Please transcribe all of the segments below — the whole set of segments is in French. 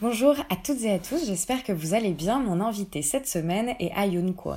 Bonjour à toutes et à tous, j'espère que vous allez bien. Mon invité cette semaine est Ayun Kwon.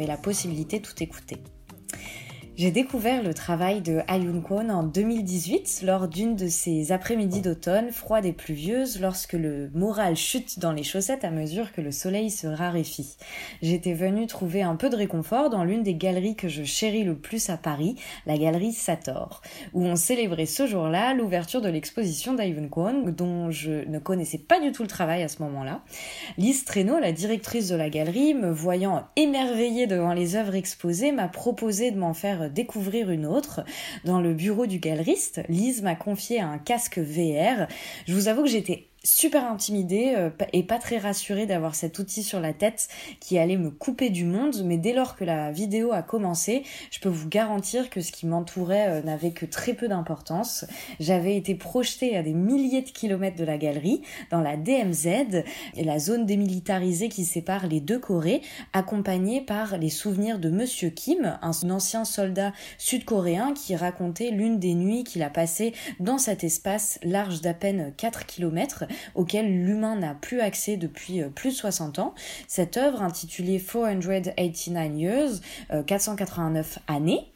la possibilité de tout écouter. J'ai découvert le travail de Ayun Kwon en 2018 lors d'une de ces après-midi d'automne froides et pluvieuses lorsque le moral chute dans les chaussettes à mesure que le soleil se raréfie. J'étais venue trouver un peu de réconfort dans l'une des galeries que je chéris le plus à Paris, la galerie Sator, où on célébrait ce jour-là l'ouverture de l'exposition d'Ayun Kwon dont je ne connaissais pas du tout le travail à ce moment-là. Lise Treno, la directrice de la galerie, me voyant émerveillée devant les œuvres exposées, m'a proposé de m'en faire découvrir une autre. Dans le bureau du galeriste, Lise m'a confié un casque VR. Je vous avoue que j'étais super intimidée euh, et pas très rassurée d'avoir cet outil sur la tête qui allait me couper du monde, mais dès lors que la vidéo a commencé, je peux vous garantir que ce qui m'entourait euh, n'avait que très peu d'importance. J'avais été projetée à des milliers de kilomètres de la galerie, dans la DMZ, la zone démilitarisée qui sépare les deux Corées, accompagnée par les souvenirs de Monsieur Kim, un ancien soldat sud-coréen qui racontait l'une des nuits qu'il a passées dans cet espace large d'à peine 4 kilomètres auquel l'humain n'a plus accès depuis euh, plus de 60 ans. Cette œuvre intitulée 489 Years, 489 euh, années,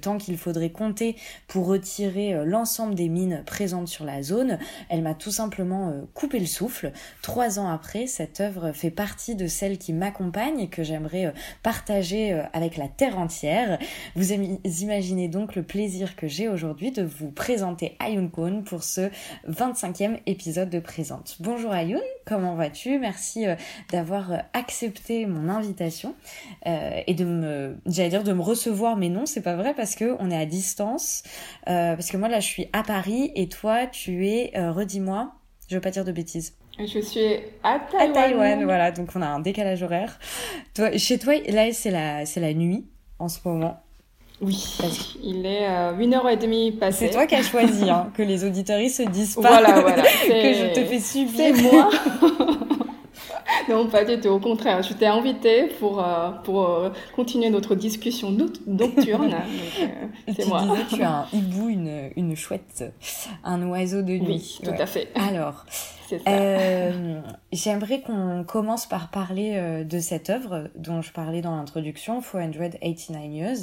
tant qu'il faudrait compter pour retirer euh, l'ensemble des mines présentes sur la zone, elle m'a tout simplement coupé le souffle. Trois ans après, cette œuvre fait partie de celles qui m'accompagnent et que j'aimerais partager avec la terre entière. Vous imaginez donc le plaisir que j'ai aujourd'hui de vous présenter Ayun Kwon pour ce 25e épisode présente. Bonjour Ayoun, comment vas-tu? Merci euh, d'avoir euh, accepté mon invitation euh, et de me, j'allais dire de me recevoir, mais non, c'est pas vrai parce que on est à distance. parce que moi là, je suis à Paris et toi, tu es, redis-moi, je veux pas dire de bêtises. Je suis à Taïwan. À Taïwan, voilà, donc on a un décalage horaire. Toi, chez toi, là, c'est la, c'est la nuit en ce moment. Oui, il est euh, 1h30 passé. C'est toi qui as choisi, hein, que les auditeurs se disent pas voilà, voilà. que je te fais subir. C'est moi. non, pas du tout. Au contraire, je t'ai invité pour, euh, pour euh, continuer notre discussion nocturne. Euh, c'est moi. Disais, tu as un hibou, une, une chouette, un oiseau de nuit. Oui, tout à fait. Alors, euh, J'aimerais qu'on commence par parler euh, de cette œuvre dont je parlais dans l'introduction, 489 Years.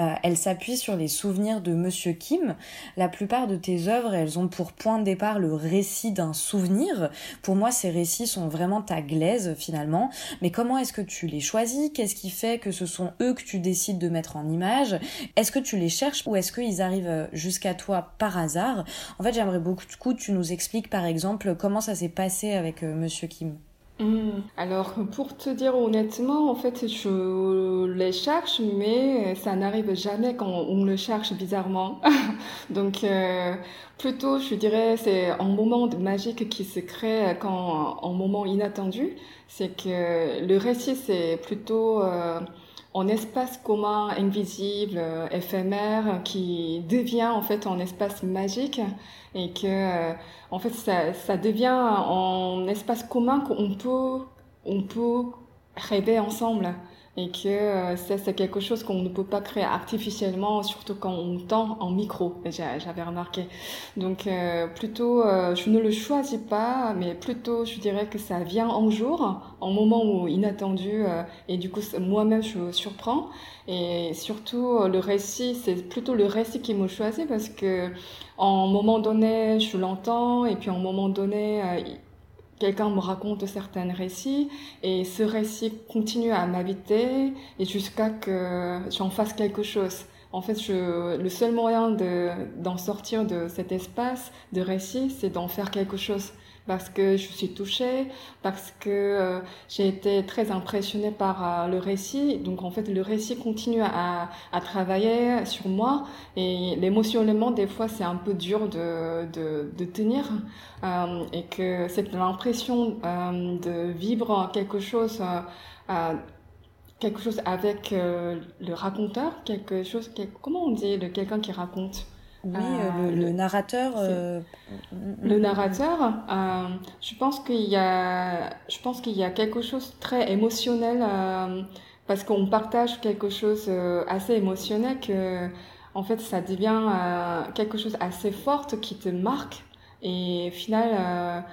Euh, elle s'appuie sur les souvenirs de Monsieur Kim. La plupart de tes œuvres, elles ont pour point de départ le récit d'un souvenir. Pour moi, ces récits sont vraiment ta glaise finalement. Mais comment est-ce que tu les choisis? Qu'est-ce qui fait que ce sont eux que tu décides de mettre en image? Est-ce que tu les cherches ou est-ce qu'ils arrivent jusqu'à toi par hasard? En fait, j'aimerais beaucoup que tu nous expliques par exemple comment ça s'est passé avec euh, Monsieur Kim hmm. Alors, pour te dire honnêtement, en fait, je les cherche, mais ça n'arrive jamais quand on le cherche bizarrement. Donc, euh, plutôt, je dirais, c'est un moment magique qui se crée quand un moment inattendu. C'est que le récit, c'est plutôt euh, un espace commun, invisible, éphémère, qui devient en fait un espace magique. Et que euh, en fait ça, ça devient un espace commun qu'on peut on peut rêver ensemble et que euh, ça c'est quelque chose qu'on ne peut pas créer artificiellement surtout quand on tend en micro. J'avais remarqué. Donc euh, plutôt je ne le choisis pas mais plutôt je dirais que ça vient un jour en moment où inattendu et du coup moi-même je me surprends. Et surtout le récit c'est plutôt le récit qui me choisit parce que en moment donné, je l'entends, et puis en moment donné, euh, quelqu'un me raconte certains récits, et ce récit continue à m'habiter, et jusqu'à que j'en fasse quelque chose. En fait, je, le seul moyen d'en sortir de cet espace de récit, c'est d'en faire quelque chose. Parce que je suis touchée, parce que euh, j'ai été très impressionnée par euh, le récit. Donc en fait, le récit continue à, travailler sur moi et l'émotionnellement, des fois, c'est un peu dur de, de, tenir euh, et que c'est l'impression de vivre quelque chose. Quelque chose avec le raconteur, quelque chose, comment on dit, de quelqu'un qui raconte? Oui, euh, le, narrateur. Euh, le narrateur, euh, je pense qu'il y a, je pense qu'il y a quelque chose de très émotionnel parce qu'on partage quelque chose assez émotionnel que, en fait, ça devient quelque chose assez fort qui te marque et au final,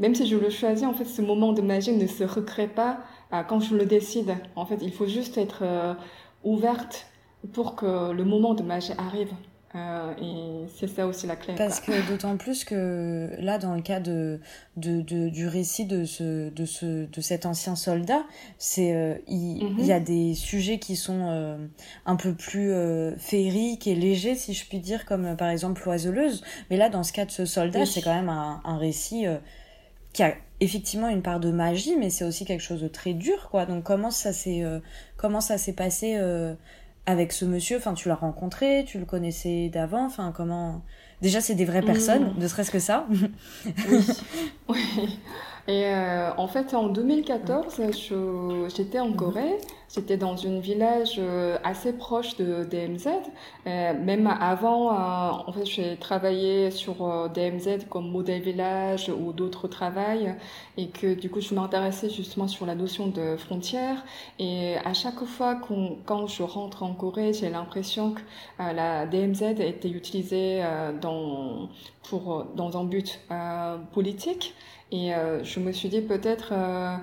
même si je le choisis, en fait, ce moment de magie ne se recrée pas quand je le décide. En fait, il faut juste être ouverte pour que le moment de magie arrive. Euh, et c'est ça aussi la clé. Parce que d'autant plus que là, dans le cas de, de, de du récit de, ce, de, ce, de cet ancien soldat, c'est euh, il, mhm. il, y a des sujets qui sont euh, un peu plus féeriques et légers, si je puis dire, comme par exemple l'oiseleuse. Mais là, dans ce cas de ce soldat, c'est quand même un, un récit qui a effectivement une part de magie, mais c'est aussi quelque chose de très dur, quoi. Donc comment ça s'est comment ça s'est passé avec ce monsieur Enfin, tu l'as rencontré, tu le connaissais d'avant Enfin, comment Déjà, c'est des vraies personnes, mmh. ne serait-ce que ça. oui. oui. Et euh, en fait, en 2014, j'étais en Corée. J'étais dans un village euh, assez proche de DMZ. Euh, même avant, en fait, j'ai travaillé sur DMZ comme modèle village ou d'autres travails. Et que du coup, je m'intéressais justement sur la notion de frontière. Et à chaque fois qu'on, quand je rentre en Corée, j'ai l'impression que la DMZ était utilisée dans, pour, dans un but politique. Et euh, je me suis dit peut-être euh,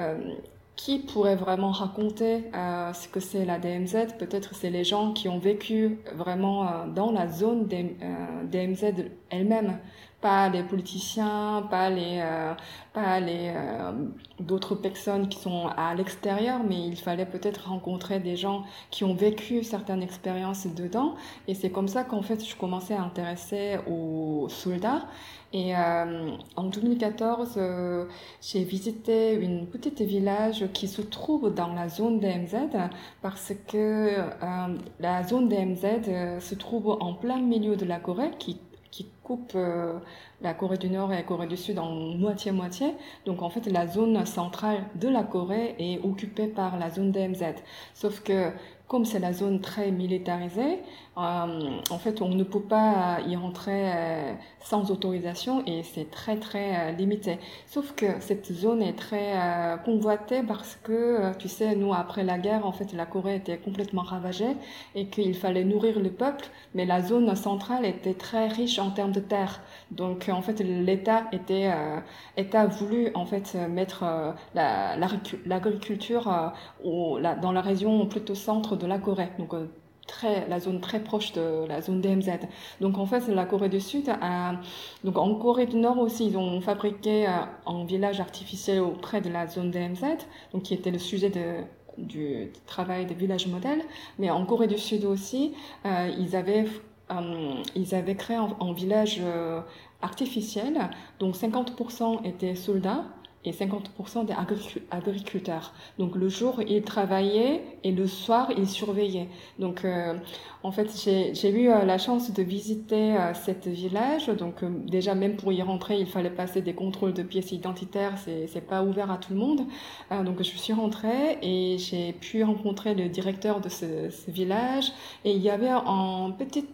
euh, qui pourrait vraiment raconter ce que c'est la DMZ Peut-être c'est les gens qui ont vécu vraiment dans la zone DMZ elle-même pas les politiciens, pas les, euh, pas les euh, d'autres personnes qui sont à l'extérieur, mais il fallait peut-être rencontrer des gens qui ont vécu certaines expériences dedans. Et c'est comme ça qu'en fait je commençais à intéresser aux soldats. Et euh, en 2014, j'ai visité une petite village qui se trouve dans la zone DMZ parce que la zone DMZ se trouve en plein milieu de la Corée qui qui coupe euh, la Corée du Nord et la Corée du Sud en moitié-moitié. Donc en fait, la zone centrale de la Corée est occupée par la zone DMZ. Sauf que comme c'est la zone très militarisée, euh, en fait, on ne peut pas y rentrer euh, sans autorisation et c'est très très euh, limité. Sauf que cette zone est très convoitée parce que, tu sais, nous après la guerre, en fait, la Corée était complètement ravagée et qu'il fallait nourrir le peuple, mais la zone centrale était très riche en termes de terre. Donc, en fait, l'État était, État voulu en fait mettre l'agriculture la, dans la région plutôt centre de la Corée. Très, la zone très proche de la zone DMZ. Donc en fait, la Corée du Sud a, donc en Corée du Nord aussi, ils ont fabriqué euh, un village artificiel auprès de la zone DMZ, donc qui était le sujet de, du travail des villages modèles. Mais en Corée du Sud aussi, euh, ils avaient euh, ils avaient créé un, village artificiel, donc 50% étaient soldats et 50% des agriculteurs. Donc le jour, ils travaillaient et le soir, ils surveillaient. Donc euh, en fait, j'ai eu euh, la chance de visiter euh, cet village. Donc déjà, même pour y rentrer, il fallait passer des contrôles de pièces identitaires. C'est pas ouvert à tout le monde. donc je suis rentrée et j'ai pu rencontrer le directeur de ce, ce, village. Et il y avait un petit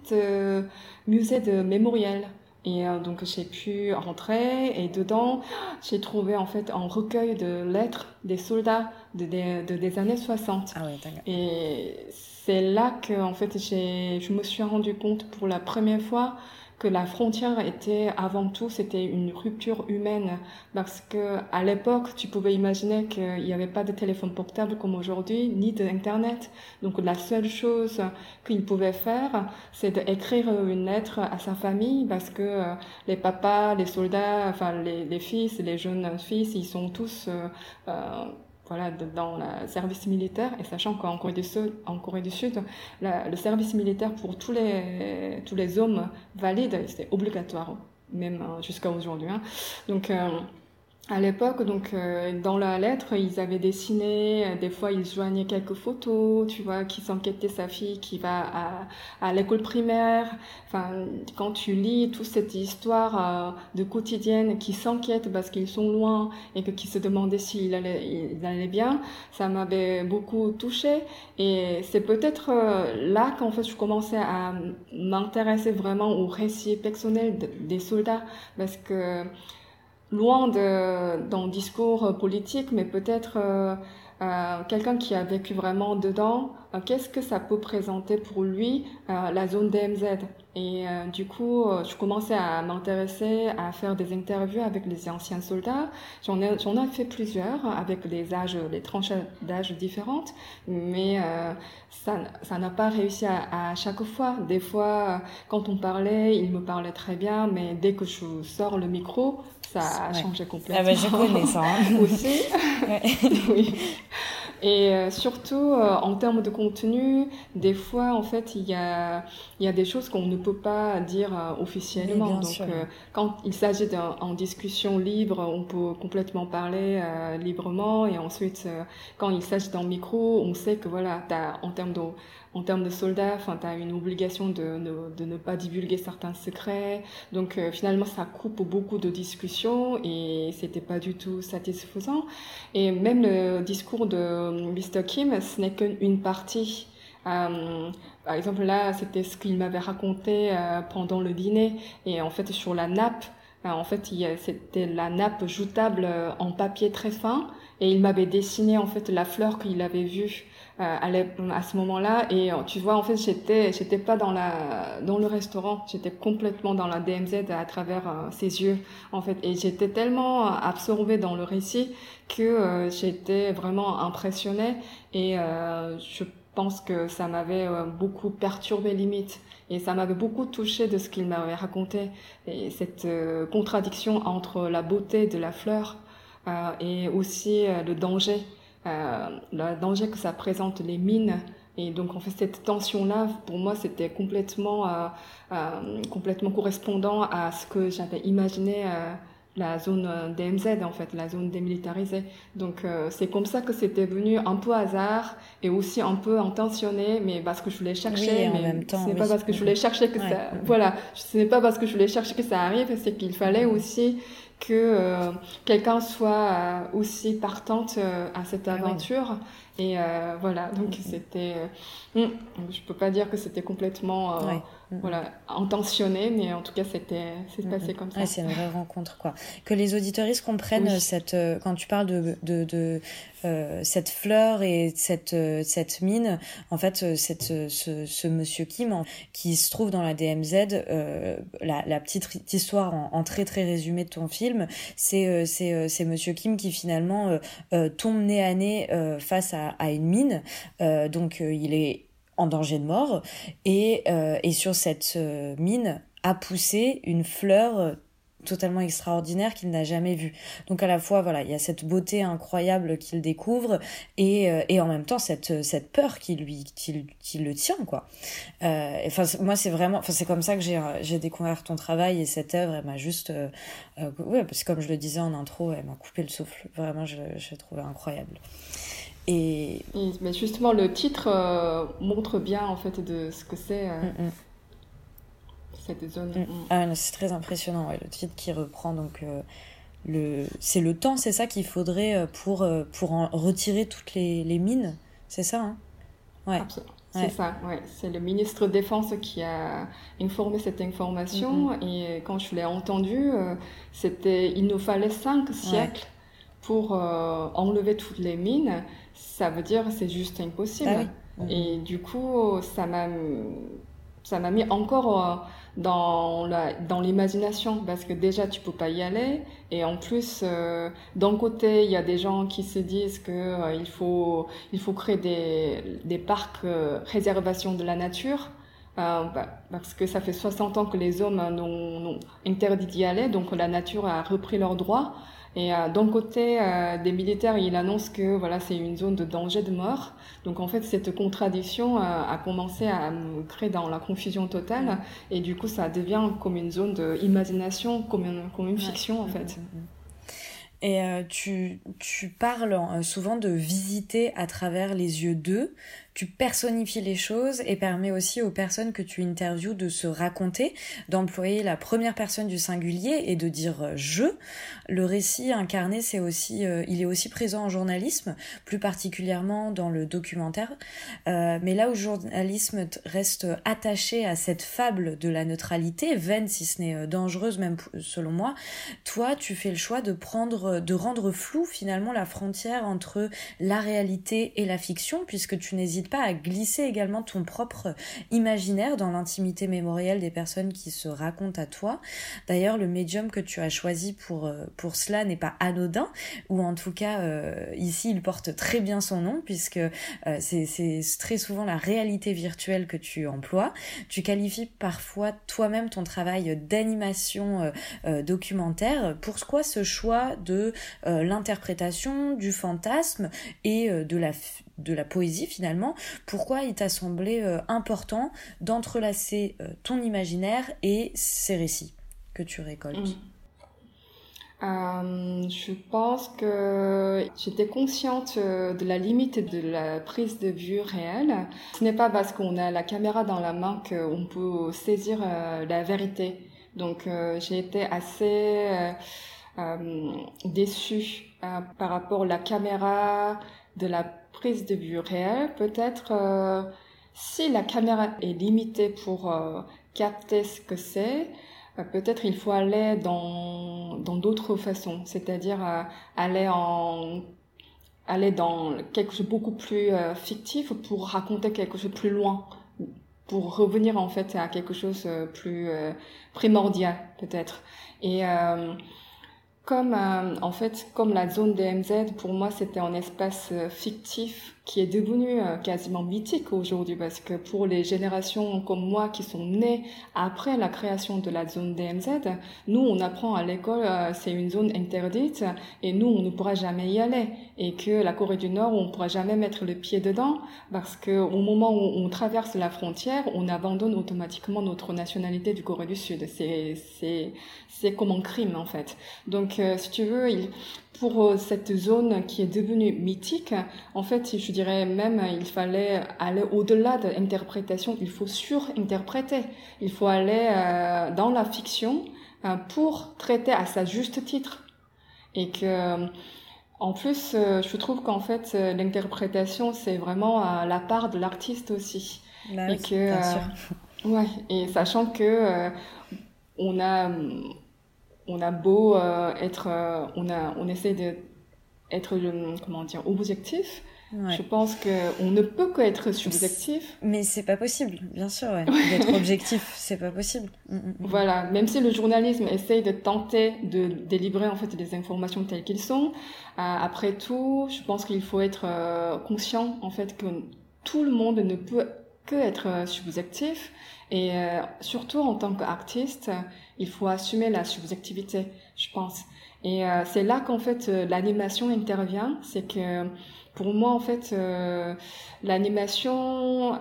musée de mémorial et euh, donc j'ai pu rentrer et dedans j'ai trouvé en fait un recueil de lettres des soldats de, de, des années 60. Ah ouais, et c'est là que en fait j'ai je me suis rendu compte pour la première fois que la frontière était avant tout c'était une rupture humaine. Parce que à l'époque tu pouvais imaginer qu'il n'y avait pas de téléphone portable comme aujourd'hui ni d'internet. Donc la seule chose qu'il pouvait faire c'est d'écrire une lettre à sa famille parce que euh, les papas les soldats enfin les, les fils les jeunes fils ils sont tous euh, euh voilà, dans le service militaire, et sachant qu'en Corée du Sud, en Corée du Sud le service militaire pour tous les, tous les hommes valides, c'est obligatoire. même jusqu'à aujourd'hui. Hein. Donc à l'époque, donc euh, dans la lettre, ils avaient dessiné, euh, des fois ils joignaient quelques photos, tu vois, qui s'inquiétait sa fille qui va à, à l'école primaire. Enfin, quand tu lis toute cette histoire euh, de quotidienne qui s'inquiète parce qu'ils sont loin et que qui se demandaient s'ils allaient, ils allaient bien, ça m'avait beaucoup touché. Et c'est peut-être là qu'en fait je commençais à m'intéresser vraiment au récit personnel des soldats parce que loin de, d'un discours politique, mais peut-être euh, euh, quelqu'un qui a vécu vraiment dedans, euh, qu'est-ce que ça peut présenter pour lui la zone DMZ Et du coup, je commençais à m'intéresser à faire des interviews avec les anciens soldats. J'en ai, ai fait plusieurs avec des âges, des tranches d'âge différentes, mais ça, ça n'a pas réussi à, à, chaque fois. Des fois, quand on parlait, il me parlait très bien, mais dès que je sors le micro, ça a changé complètement. Ah bah, je connais ça. Hein. Aussi. oui. Et euh, surtout, euh, en termes de contenu, des fois, en fait, il y a, y a des choses qu'on ne peut pas dire euh, officiellement. Donc, quand il s'agit d'une discussion libre, on peut complètement parler librement. Et ensuite, quand il s'agit d'un micro, on sait que, voilà, as, en termes de en termes de soldats, enfin, tu une obligation de, de, ne pas divulguer certains secrets. Donc, euh, finalement, ça coupe beaucoup de discussions et c'était pas du tout satisfaisant. Et même le discours de Mr. Kim, ce n'est qu'une partie. Euh, par exemple, là, c'était ce qu'il m'avait raconté euh, pendant le dîner. Et en fait, sur la nappe, en fait, c'était la nappe joutable en papier très fin. Et il m'avait dessiné, en fait, la fleur qu'il avait vue euh, à, à ce moment-là. Et euh, tu vois en fait j'étais j'étais pas dans la dans le restaurant. J'étais complètement dans la DMZ à travers euh, ses yeux en fait. Et j'étais tellement absorbée dans le récit que j'étais vraiment impressionnée. Et je pense que ça m'avait beaucoup perturbé limite. Et ça m'avait beaucoup touché de ce qu'il m'avait raconté. Et cette contradiction entre la beauté de la fleur et aussi le danger euh, le danger que ça présente les mines. Et donc, en fait, cette tension-là, pour moi, c'était complètement, euh, euh, complètement correspondant à ce que j'avais imaginé euh, la zone DMZ, en fait, la zone démilitarisée. Donc, euh, c'est comme ça que c'était venu un peu hasard et aussi un peu intentionné, mais parce que je voulais chercher. mais en même temps, ce n'est pas parce que je voulais chercher que ça, voilà, ce n'est pas parce que je voulais chercher que ça arrive, c'est qu'il fallait aussi que euh, quelqu'un soit euh, aussi partante euh, à cette ah aventure. Et voilà, donc mm-hmm. c'était. Hmm, je peux pas dire que c'était complètement. Mm-hmm. voilà, intentionné, mais en tout cas, c'était, c'est passé mm-hmm. comme ça. c'est une vraie rencontre, quoi. Que les auditoristes comprennent cette, quand tu parles de, de, de cette fleur et cette, cette mine, en fait, cette, ce, ce monsieur Kim, qui se trouve dans la DMZ, la, la petite histoire en, en, très très résumé de ton film, c'est, c'est, c'est monsieur Kim qui finalement tombe nez à nez face à, à une mine. donc, il est en danger de mort et, euh, et sur cette euh, mine a poussé une fleur euh, totalement extraordinaire qu'il n'a jamais vue. Donc à la fois voilà, il y a cette beauté incroyable qu'il découvre et, et en même temps cette cette peur qui lui qui, le tient quoi. enfin moi c'est vraiment enfin c'est comme ça que j'ai découvert ton travail et cette œuvre elle m'a juste ouais parce que comme je le disais en intro, elle m'a coupé le souffle. Vraiment je j'ai trouvé incroyable. Et... Mais justement, le titre euh, montre bien en fait de ce que c'est euh, mm, mm. cette zone. Mm. Ah, c'est très impressionnant, ouais, le titre qui reprend donc euh, le, c'est le temps, c'est ça qu'il faudrait pour pour en retirer toutes les, les mines, c'est ça, hein? Ouais. C'est ça, ouais. C'est le ministre de Défense qui a informé cette information et quand je l'ai entendu, c'était il nous fallait cinq siècles pour enlever toutes les mines ça veut dire c'est juste impossible. Ah Et du coup, ça m'a ça m'a mis encore euh, dans la dans l'imagination parce que déjà tu peux pas y aller. Et en plus euh, d'un côté il y a des gens qui se disent que euh, il faut il faut créer des des parcs réservation de la nature. Bah, parce que ça fait 60 ans que les hommes ont, interdit d'y aller, donc la nature a repris leurs droits. Et euh, d'un côté euh, des militaires, il annonce que voilà c'est une zone de danger de mort. Donc en fait cette contradiction euh, a commencé à me créer dans la confusion totale et du coup ça devient comme une zone d'imagination, comme une, comme une fiction en fait. Mm, mm, mm. Et tu, tu parles souvent de visiter à travers les yeux d'eux tu personnifies les choses et permets aussi aux personnes que tu interviews de se raconter, d'employer la première personne du singulier et de dire euh, je. Le récit incarné, c'est aussi, euh, il est aussi présent en journalisme, plus particulièrement dans le documentaire. Euh, mais là où le journalisme reste attaché à cette fable de la neutralité, vaine si ce n'est dangereuse même selon moi, toi tu fais le choix de prendre, de rendre flou finalement la frontière entre la réalité et la fiction, puisque tu n'hésites pas à glisser également ton propre imaginaire dans l'intimité mémorielle des personnes qui se racontent à toi. D'ailleurs, le médium que tu as choisi pour, euh, cela n'est pas anodin, ou en tout cas, euh, ici, il porte très bien son nom, puisque euh, c'est très souvent la réalité virtuelle que tu emploies. Tu qualifies parfois toi-même ton travail d'animation documentaire. Pourquoi ce choix de l'interprétation, du fantasme et de la de la poésie finalement, pourquoi il t'a semblé euh, important d'entrelacer euh, ton imaginaire et ces récits que tu récoltes? Mm. euh, je pense que j'étais consciente de la limite de la prise de vue réelle. Ce n'est pas parce qu'on a la caméra dans la main qu'on peut saisir la vérité. Donc j'ai été assez déçue par rapport à la caméra, de la prise de vue réelle, peut-être euh, si la caméra est limitée pour euh, capter ce que c'est, euh, peut-être il faut aller dans d'autres façons, c'est-à-dire aller en aller dans quelque chose de beaucoup plus fictif pour raconter quelque chose plus loin, pour revenir en fait à quelque chose plus primordial peut-être. Et comme euh, en fait, comme la zone DMZ, pour moi, c'était un espace euh, fictif qui est devenu euh, quasiment mythique aujourd'hui parce que pour les générations comme moi qui sont nées après la création de la zone DMZ, nous on apprend à l'école c'est une zone interdite et nous on ne pourra jamais y aller et que la Corée du Nord on ne pourra jamais mettre le pied dedans parce que au moment où on traverse la frontière, on abandonne automatiquement notre nationalité du Corée du Sud. C'est c'est c'est comme un crime en fait. Donc si tu veux, il, pour euh, cette zone qui est devenue mythique, en fait, je dirais même, il fallait aller au-delà de l'interprétation, il faut surinterpréter. Il faut aller euh, dans la fiction euh, pour traiter à sa juste titre. Et que, en plus, je trouve qu'en fait, l'interprétation, c'est vraiment la part de l'artiste aussi. Bah et que, ouais, et sachant que on a on a beau euh, être, euh, on a, on essaie de être, comment dire, objectif. Je pense qu'on ne peut qu'être subjectif. Mais c'est pas possible, bien sûr. Ouais. D'être objectif, c'est pas possible. Mm, mm, mm. Voilà, même si le journalisme essaye de tenter de délivrer en fait des informations telles qu'elles sont, euh, après tout, je pense qu'il faut être conscient en fait que tout le monde ne peut que être subjectif et surtout en tant qu'artiste, il faut assumer la subjectivité, je pense. Et euh, c'est là qu'en fait euh, l'animation intervient. C'est que pour moi en fait euh, l'animation,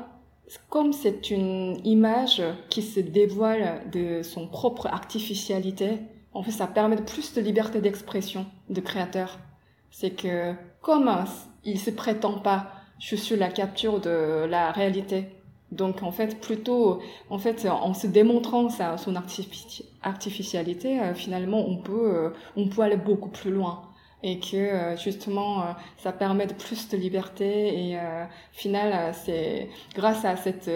comme c'est une image qui se dévoile de son propre artificialité, en fait ça permet plus de liberté d'expression de créateur. C'est que comme il se prétend pas, je suis la capture de la réalité donc en fait, plutôt, en fait, en se démontrant sa, son artificialité, euh, finalement, on peut, euh, on peut aller beaucoup plus loin. Et que euh, justement ça permet de plus de liberté et final c'est grâce à cette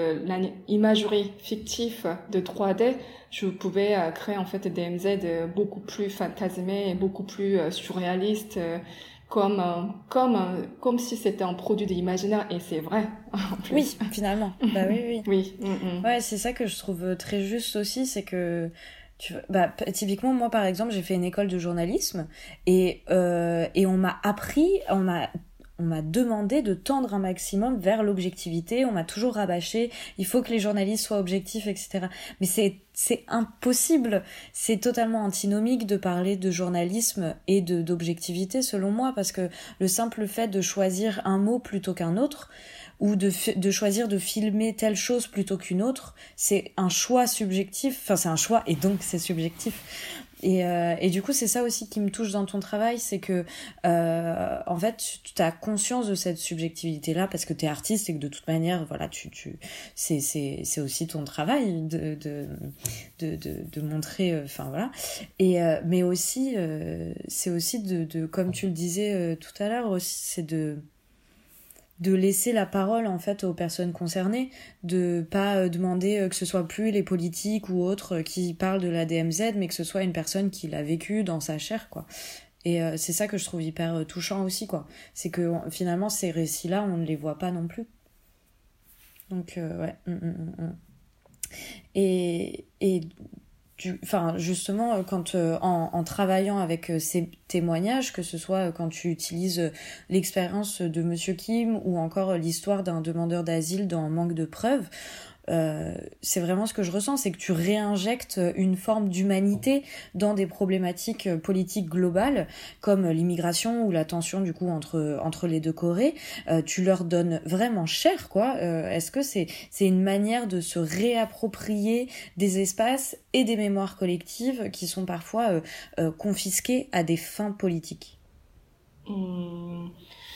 imagerie fictive de 3D je pouvais créer en fait des MZ beaucoup plus fantasmés et beaucoup plus surréalistes comme comme comme si c'était un produit de l'imaginaire et c'est vrai oui finalement. Bah oui oui. Oui mm, mm. ouais c'est ça que je trouve très juste aussi c'est que tu bah typiquement moi par exemple j'ai fait une école de journalisme et euh, et on m'a appris on m'a on m'a demandé de tendre un maximum vers l'objectivité. On m'a toujours rabâché. Il faut que les journalistes soient objectifs, etc. Mais c'est impossible. C'est totalement antinomique de parler de journalisme et de d'objectivité selon moi parce que le simple fait de choisir un mot plutôt qu'un autre ou de, de choisir de filmer telle chose plutôt qu'une autre, c'est un choix subjectif. Enfin, c'est un choix et donc c'est subjectif. Et, euh, et, du coup, c'est ça aussi qui me touche dans ton travail, c'est que euh, en fait, tu as conscience de cette subjectivité-là parce que tu es artiste et que de toute manière, voilà, tu, tu, c'est, c'est, c'est aussi ton travail de, de, de, de, de montrer, euh, enfin voilà. Et euh, mais aussi, euh, c'est aussi de, de, comme tu le disais tout à l'heure, aussi, c'est de de laisser la parole en fait aux personnes concernées, de pas euh, demander euh, que ce soit plus les politiques ou autres euh, qui parlent de la DMZ, mais que ce soit une personne qui l'a vécu dans sa chair, quoi. Et c'est ça que je trouve hyper touchant aussi, quoi. C'est que finalement ces récits-là, on ne les voit pas non plus. Donc ouais. Hum, hum, hum, et, enfin justement euh, quand euh, en, travaillant avec euh, ces témoignages que ce soit quand tu utilises l'expérience de monsieur Kim ou encore l'histoire d'un demandeur d'asile dans manque de preuves euh, c'est vraiment ce que je ressens, c'est que tu réinjectes une forme d'humanité dans des problématiques politiques globales comme l'immigration ou la tension du coup entre entre les deux Corées. Euh, tu leur donnes vraiment cher, quoi. Euh, est-ce que c'est c'est une manière de se réapproprier des espaces et des mémoires collectives qui sont parfois confisqués à des fins politiques? Mmh.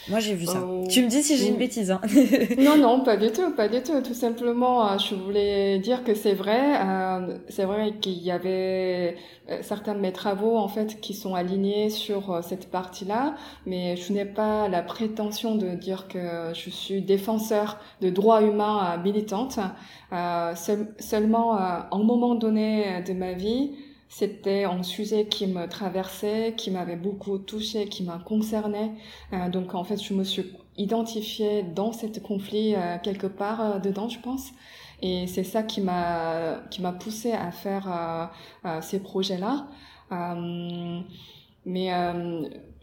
Moi, j'ai vu ça. Euh, tu me dis si j'ai une bêtise. Hein. non, non, pas du tout, pas du tout. Tout simplement, euh, je voulais dire que c'est vrai. Euh, c'est vrai qu'il y avait certains de mes travaux en fait qui sont alignés sur cette partie-là, mais je n'ai pas la prétention de dire que je suis défenseur de droits humains militante. seulement, à un moment donné de ma vie, c'était un sujet qui me traversait, qui m'avait beaucoup touché, qui m'a concerné. Euh, donc en fait, je me suis identifiée dans cet conflit euh, quelque part euh, dedans, je pense. Et c'est ça qui m'a qui m'a poussé à faire ces projets-là. mais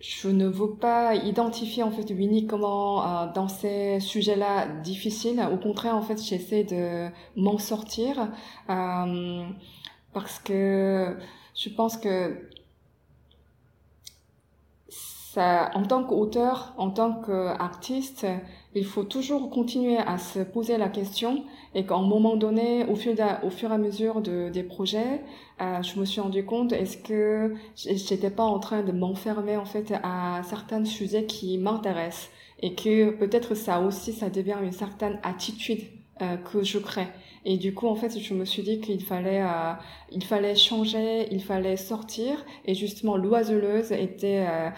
je ne veux pas identifier en fait uniquement dans ces sujets-là difficiles. Au contraire, en fait, j'essaie de m'en sortir parce que je pense que ça, en tant qu'auteur, en tant qu'artiste, il faut toujours continuer à se poser la question et qu'à un moment donné, au fur, et à mesure de, des projets, euh, je me suis rendu compte est-ce que j'étais pas en train de m'enfermer en fait à certains sujets qui m'intéressent et que peut-être ça aussi ça devient une certaine attitude euh, que je crée. Et du coup, en fait, je me suis dit qu'il fallait, euh, il fallait changer, il fallait sortir. Et justement, l'oiseleuse était, euh,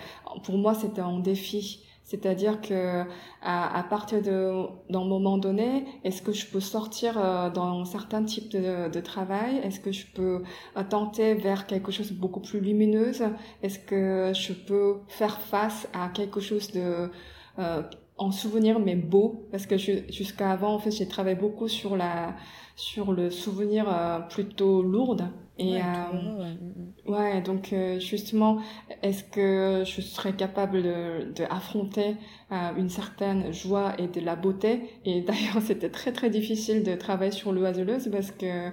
pour moi, c'était un défi. C'est-à-dire que à, à, partir d'un moment donné, est-ce que je peux sortir euh, dans certains types de, de travail? Est-ce que je peux tenter vers quelque chose de beaucoup plus lumineuse? Est-ce que je peux faire face à quelque chose de euh, en souvenir mais beau parce que jusqu'à avant en fait j'ai travaillé beaucoup sur la sur le souvenir euh, plutôt lourde et ouais, euh, ouais. donc euh, justement est-ce que je serais capable de, de affronter une certaine joie et de la beauté? Et d'ailleurs c'était très très difficile de travailler sur l'oiseleuse parce que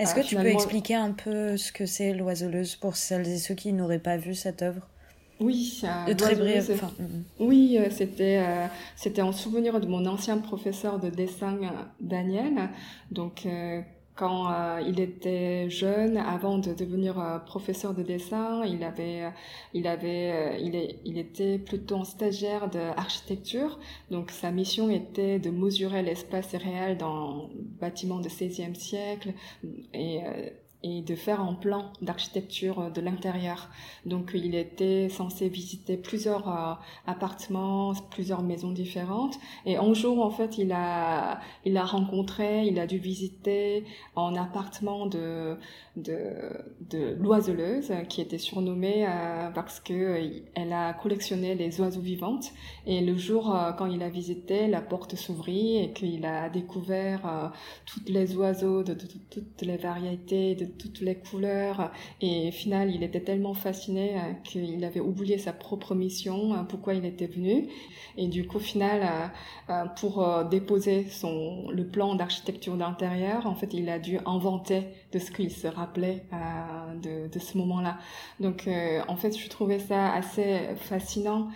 est-ce que tu peux expliquer un peu ce que c'est l'oiseleuse pour celles et ceux qui n'auraient pas vu cette œuvre? Oui, euh, très bref. Enfin, mm, mm. oui, euh, c'était euh, c'était en souvenir de mon ancien professeur de dessin Daniel. Donc quand il était jeune, avant de devenir professeur de dessin, il avait, il avait, il, est, il était plutôt en stagiaire d'architecture. Donc sa mission était de mesurer l'espace réel dans le bâtiment du XVIe siècle et et de faire un plan d'architecture euh, de l'intérieur. Donc il était censé visiter plusieurs euh, appartements, plusieurs maisons différentes. Et un jour, en fait, il a, il a rencontré, il a dû visiter un appartement de, de, de l'oiseleuse qui était surnommée euh, parce que elle a collectionné les oiseaux vivantes. Et le jour quand il a visité, la porte s'ouvrit et qu'il a découvert toutes les oiseaux de, toutes les variétés, toutes les couleurs. Et au final, il était tellement fasciné qu'il avait oublié sa propre mission, pourquoi il était venu. Et du coup, au final, pour déposer son le plan d'architecture d'intérieur, en fait, il a dû inventer de ce qu'il se rappelait de, de ce moment-là. Donc, en fait, je trouvais ça assez fascinant.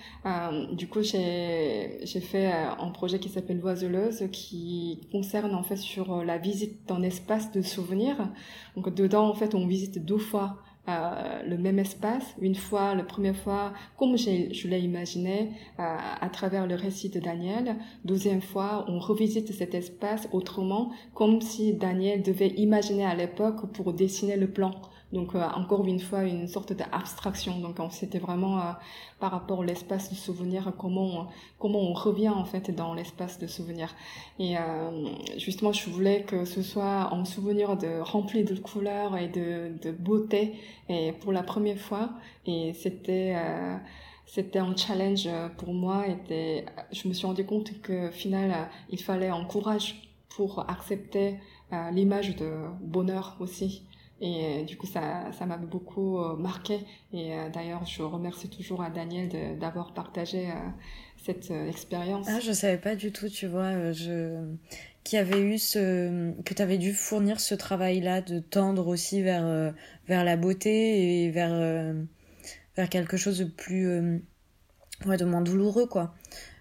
du coup, j'ai fait un projet qui s'appelle Voiseleuse qui concerne en fait sur la visite d'un espace de souvenirs. Donc dedans en fait on visite deux fois euh, le même espace, une fois, la première fois, comme je l'ai imaginé euh, à travers le récit de Daniel. Deuxième fois, on revisite cet espace autrement, comme si Daniel devait imaginer à l'époque pour dessiner le plan. Donc euh, encore une fois, une sorte d'abstraction. Donc c'était vraiment euh, par rapport à l'espace de souvenir, comment on, comment on revient en fait dans l'espace de souvenir. Et euh, justement, je voulais que ce soit un souvenir de rempli de couleurs et de, beauté, et pour la première fois. Et c'était c'était un challenge pour moi. Et je me suis rendu compte que final, il fallait un courage pour accepter l'image de bonheur aussi. Et euh, du coup, ça, ça m'a beaucoup euh, marqué. Et euh, d'ailleurs, je remercie toujours à Daniel d'avoir partagé cette expérience. Ah, je savais pas du tout, tu vois, je qui avait eu ce que tu avais dû fournir ce travail-là de tendre aussi vers vers la beauté et vers vers quelque chose de plus ouais, de moins douloureux quoi.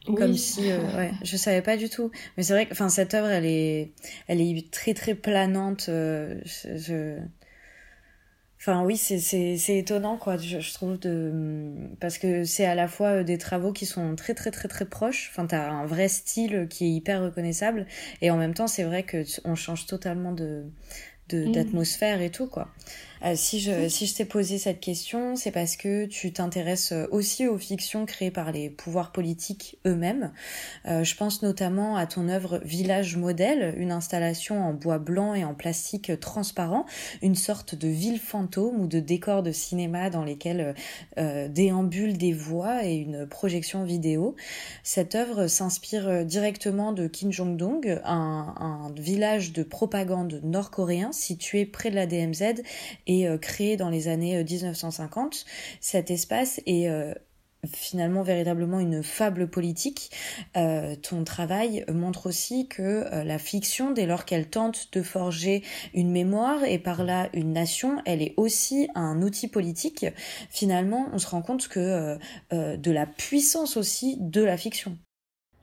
Comme si, ouais, je savais pas du tout. Mais c'est vrai que, enfin, cette œuvre, elle est, elle est très très planante. je, Enfin oui, c'est c'est étonnant quoi, je, je, trouve de parce que c'est à la fois euh, des travaux qui sont très très très très proches. Enfin t'as un vrai style qui est hyper reconnaissable et en même temps c'est vrai que on change totalement de mm. d'atmosphère et tout quoi. Euh, si je, si je t'ai posé cette question, c'est parce que tu t'intéresses euh, aussi aux fictions créées par les pouvoirs politiques eux-mêmes. Euh, je pense notamment à ton œuvre Village Modèle, une installation en bois blanc et en plastique transparent, une sorte de ville fantôme ou de décor de cinéma dans lesquels euh, déambulent des voix et une projection vidéo. Cette œuvre s'inspire directement de Kim Jong-dong, un, un village de propagande nord-coréen situé près de la DMZ et euh, créé dans les années 1950. Euh, Cet espace est euh, finalement véritablement une fable politique. ton travail montre aussi que la fiction, dès lors qu'elle tente de forger une mémoire et par là une nation, elle est aussi un outil politique. Finalement, on se rend compte que de la puissance aussi de la fiction.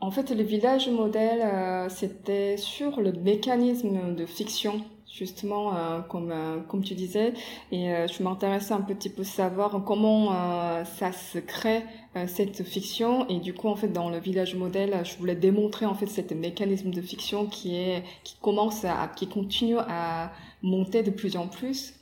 En fait, le village modèle, c'était sur le mécanisme de fiction justement, euh, comme, euh, comme tu disais. Et euh, je m'intéressais un petit peu savoir comment ça se crée, cette fiction. Et du coup, en fait, dans le village modèle, je voulais démontrer, en fait, cet mécanisme de fiction qui est, qui commence à, qui continue à monter de plus en plus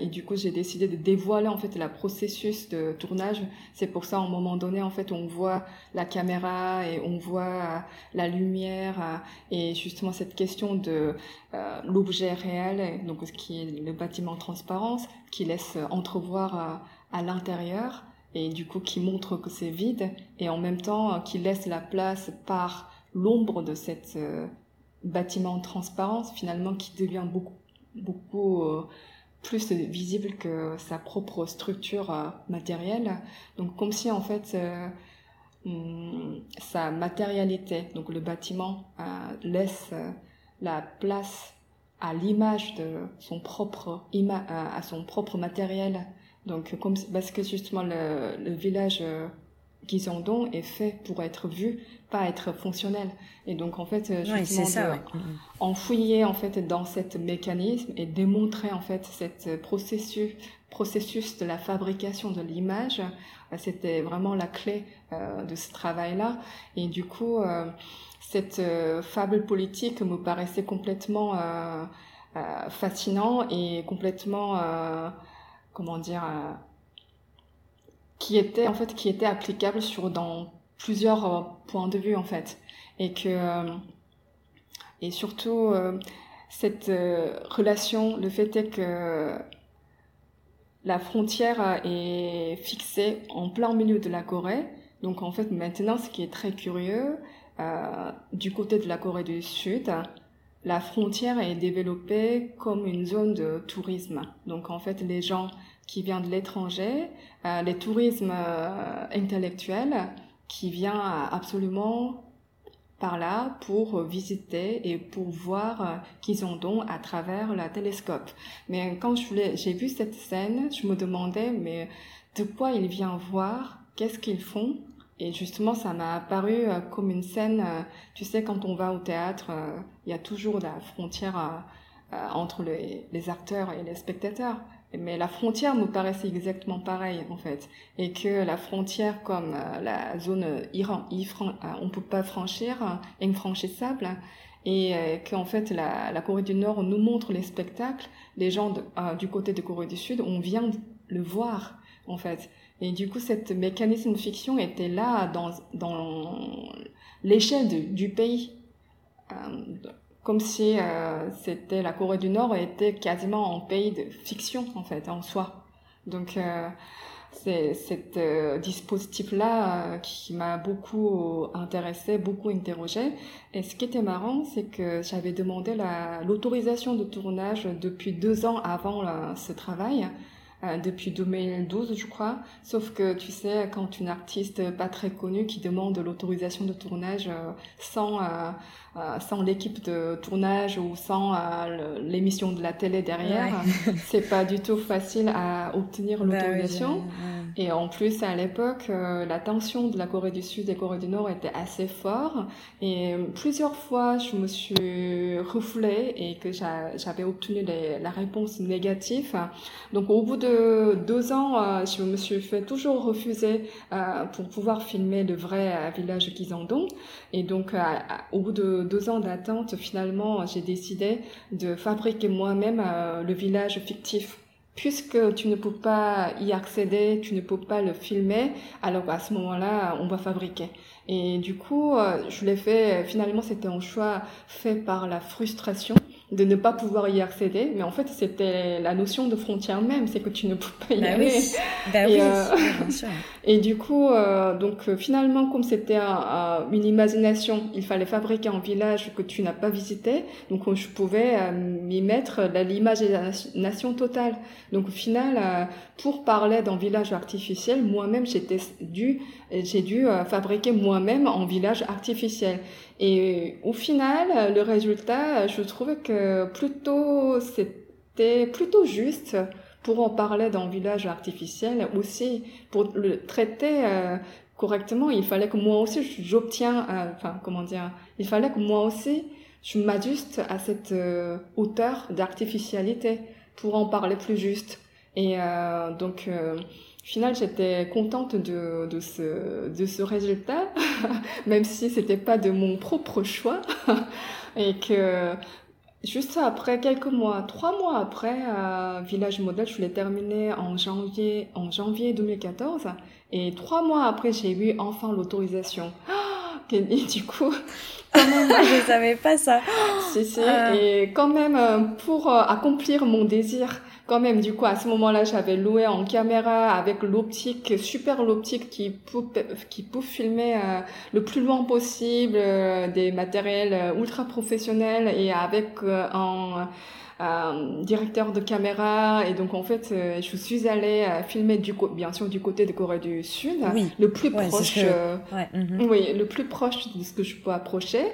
et du coup, j'ai décidé de dévoiler en fait le processus de tournage. C'est pour ça, à un moment donné, en fait, on voit la caméra et on voit la lumière et justement cette question de euh, l'objet réel, donc ce qui est le bâtiment transparence, qui laisse entrevoir à, euh, l'intérieur et du coup qui montre que c'est vide et en même temps euh, qui laisse la place par l'ombre de cette euh, bâtiment transparence finalement qui devient beaucoup beaucoup plus visible que sa propre structure euh, matérielle. Donc comme si en fait euh, hum, sa matérialité, donc le bâtiment, euh, laisse la place à l'image de son propre à son propre matériel. Donc comme parce que justement le village Guizandon est fait pour être vu, pas être fonctionnel. Et donc en fait, euh, justement, ça, mm, mm. enfouiller en fait dans cet mécanisme et démontrer en fait cette processus processus de la fabrication de l'image, euh, c'était vraiment la clé euh, de ce travail-là. Et du coup, cette fable politique me paraissait complètement fascinant et complètement comment dire qui était en fait qui était applicable sur dans plusieurs euh, points de vue en fait et que euh, et surtout euh, cette relation le fait est que la frontière est fixée en plein milieu de la Corée donc en fait maintenant ce qui est très curieux du côté de la Corée du Sud la frontière est développée comme une zone de tourisme. Donc en fait, les gens qui viennent de l'étranger, euh, les tourismes euh, intellectuels qui viennent absolument par là pour visiter et pour voir euh, qu'ils ont donc à travers le télescope. Mais quand j'ai vu cette scène, je me demandais mais de quoi ils viennent voir, qu'est-ce qu'ils font? Et justement, ça m'a apparu euh, comme une scène, euh, tu sais, quand on va au théâtre, il y a toujours la frontière entre les acteurs et les spectateurs. Mais la frontière me paraissait exactement pareille en fait, et que la frontière comme euh, la zone Iran, euh, on peut pas franchir, euh, infranchissable, et qu'en fait la, Corée du Nord nous montre les spectacles, les gens du côté de Corée du Sud, on vient le voir en fait. Et du coup, cette mécanisme fiction était là dans, dans l'échelle du pays comme si euh, c'était la Corée du Nord était quasiment un pays de fiction en fait en soi. Donc euh, c'est cet euh, dispositif-là qui m'a beaucoup intéressé, beaucoup interrogé. Et ce qui était marrant, c'est que j'avais demandé l'autorisation de tournage depuis deux ans avant ce travail. Depuis 2012, je crois. Sauf que, tu sais, quand une artiste pas très connue qui demande l'autorisation de tournage sans, sans l'équipe de tournage ou sans l'émission de la télé derrière, c'est pas du tout facile à obtenir bah l'autorisation. et en plus, à l'époque, la tension de la Corée du Sud et Corée du Nord était assez forte. Et plusieurs fois, je me suis refoulée et que j'avais obtenu la réponse négative. Donc, au bout de deux ans, euh, je me suis fait toujours refuser euh, pour pouvoir filmer le vrai euh, village Gizandong. Et donc, au bout de deux ans d'attente, finalement, j'ai décidé de fabriquer moi-même le village fictif puisque tu ne peux pas y accéder, tu ne peux pas le filmer, alors à ce moment-là, on va fabriquer. Et du coup, je l'ai fait, finalement, c'était un choix fait par la frustration de ne pas pouvoir y accéder. Mais en fait, c'était la notion de frontière même, c'est que tu ne peux pas y bah aller. Oui. Bah et, oui, euh, bien sûr. et du coup, euh, donc euh, finalement, comme c'était une imagination, il fallait fabriquer un village que tu n'as pas visité. Donc je pouvais m'y mettre l'imagination totale. Donc au final, pour parler d'un village artificiel, moi-même, j'étais dû, j'ai dû fabriquer moi-même un village artificiel. Et au final, le résultat, je trouvais que plutôt c'était plutôt juste pour en parler dans village artificiel aussi pour le traiter euh, correctement. Il fallait que moi aussi j'obtiens, euh, enfin comment dire, il fallait que moi aussi je m'ajuste à cette euh, hauteur d'artificialité pour en parler plus juste. Et donc final, j'étais contente de, de, ce, de ce résultat, même si c'était pas de mon propre choix. et que juste après, quelques mois, trois mois après, euh, Village Modèle, je l'ai terminé en janvier, en janvier 2014. Et trois mois après, j'ai eu enfin l'autorisation. Et du coup, quand même, je savais pas ça. si, si. Ah. Et quand même, euh, pour euh, accomplir mon désir, quand même, du coup, à ce moment-là, j'avais loué en caméra avec l'optique, super l'optique qui peut, qui peut filmer euh, le plus loin possible, euh, des matériels euh, ultra professionnels et avec un, directeur de caméra. Et donc, en fait, je suis allée filmer du bien sûr du côté de Corée du Sud, oui. le plus proche, ouais. Mhm. oui, le plus proche de ce que je peux approcher.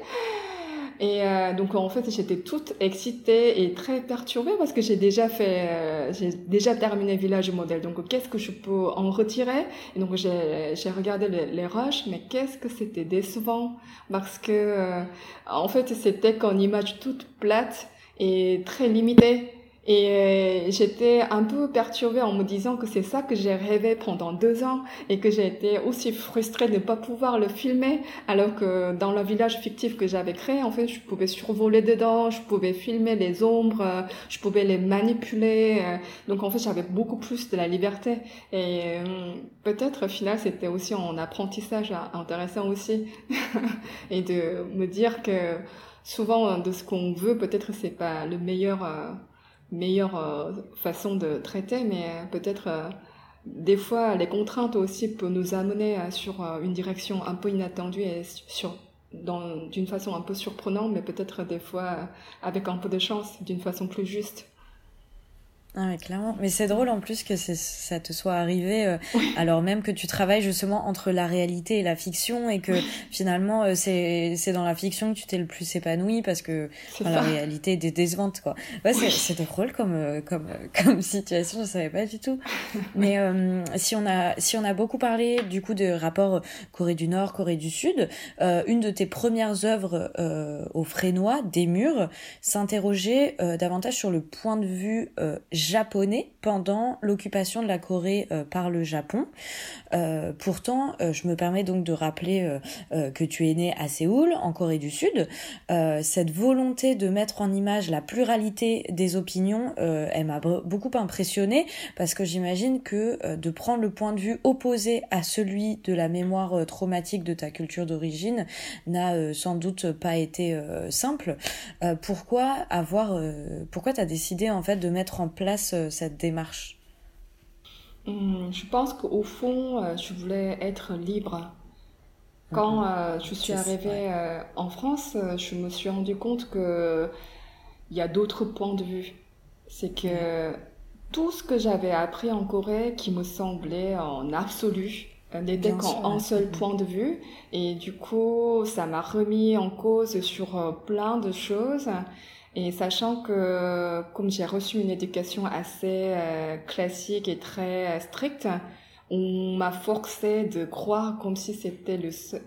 Et euh, donc en fait, j'étais toute excitée et très perturbée parce que j'ai déjà fait, euh, j'ai déjà terminé Village Modèle. Donc qu'est-ce que je peux en retirer? Et donc j'ai regardé les, les roches, mais qu'est-ce que c'était décevant? Parce que euh, en fait c'était qu'en image toute plate et très limitée. Et euh, j'étais un peu perturbée en me disant que c'est ça que j'ai rêvé pendant deux ans et que j'ai été aussi frustrée de ne pas pouvoir le filmer alors que dans le village fictif que j'avais créé, en fait, je pouvais survoler dedans, je pouvais filmer les ombres, je pouvais les manipuler. Euh. Donc en fait, j'avais beaucoup plus de la liberté. Et euh, peut-être au final, c'était aussi un apprentissage intéressant aussi et de me dire que souvent de ce qu'on veut, peut-être c'est pas le meilleur meilleure euh, façon de traiter, mais euh, peut-être euh, des fois les contraintes aussi peuvent nous amener sur une direction un peu inattendue et sur d'une façon un peu surprenante, mais peut-être des fois avec un peu de chance, d'une façon plus juste. Ah ouais, clairement. Mais c'est drôle en plus que ça te soit arrivé euh, alors même que tu travailles justement entre la réalité et la fiction et que finalement euh, c'est c'est dans la fiction que tu t'es le plus épanoui parce que la réalité est décevante quoi. Ouais, c'est drôle comme euh, comme comme situation, je savais pas du tout. Mais si on a si on a beaucoup parlé du coup de rapport Corée du Nord, Corée du Sud, une de tes premières œuvres au Frénois, des murs, s'interrogeait davantage sur le point de vue japonais pendant l'occupation de la Corée euh, par le Japon. Euh, pourtant, euh, je me permets donc de rappeler que tu es né à Séoul, en Corée du Sud. cette volonté de mettre en image la pluralité des opinions, elle m'a beaucoup impressionnée parce que j'imagine que de prendre le point de vue opposé à celui de la mémoire traumatique de ta culture d'origine n'a sans doute pas été simple. pourquoi avoir, pourquoi t'as décidé en fait de mettre en place cette démarche hum, Je pense qu'au fond, euh, je voulais être libre. Quand euh, je suis arrivée euh, en France, je me suis rendu compte qu'il y a d'autres points de vue. C'est que tout ce que j'avais appris en Corée, qui me semblait en absolu, n'était qu'en un seul point de vue. Et du coup, ça m'a remis en cause sur plein de choses. Et sachant que comme j'ai reçu une éducation assez euh, classique et très euh, stricte, on m'a forcé de croire comme si c'était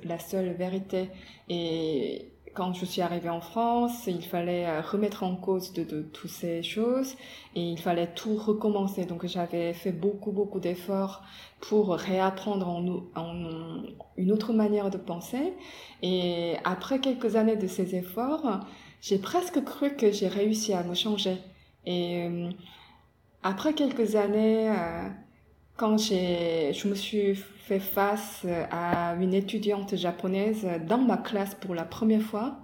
la seule vérité. Et quand je suis arrivée en France, il fallait euh, remettre en cause de, de toutes ces choses et il fallait tout recommencer. Donc j'avais fait beaucoup, beaucoup d'efforts pour réapprendre en, en, une autre manière de penser. Et après quelques années de ces efforts, j'ai presque cru que j'ai réussi à me changer. Et euh, après quelques années, euh, quand je me suis fait face à une étudiante japonaise dans ma classe pour la première fois,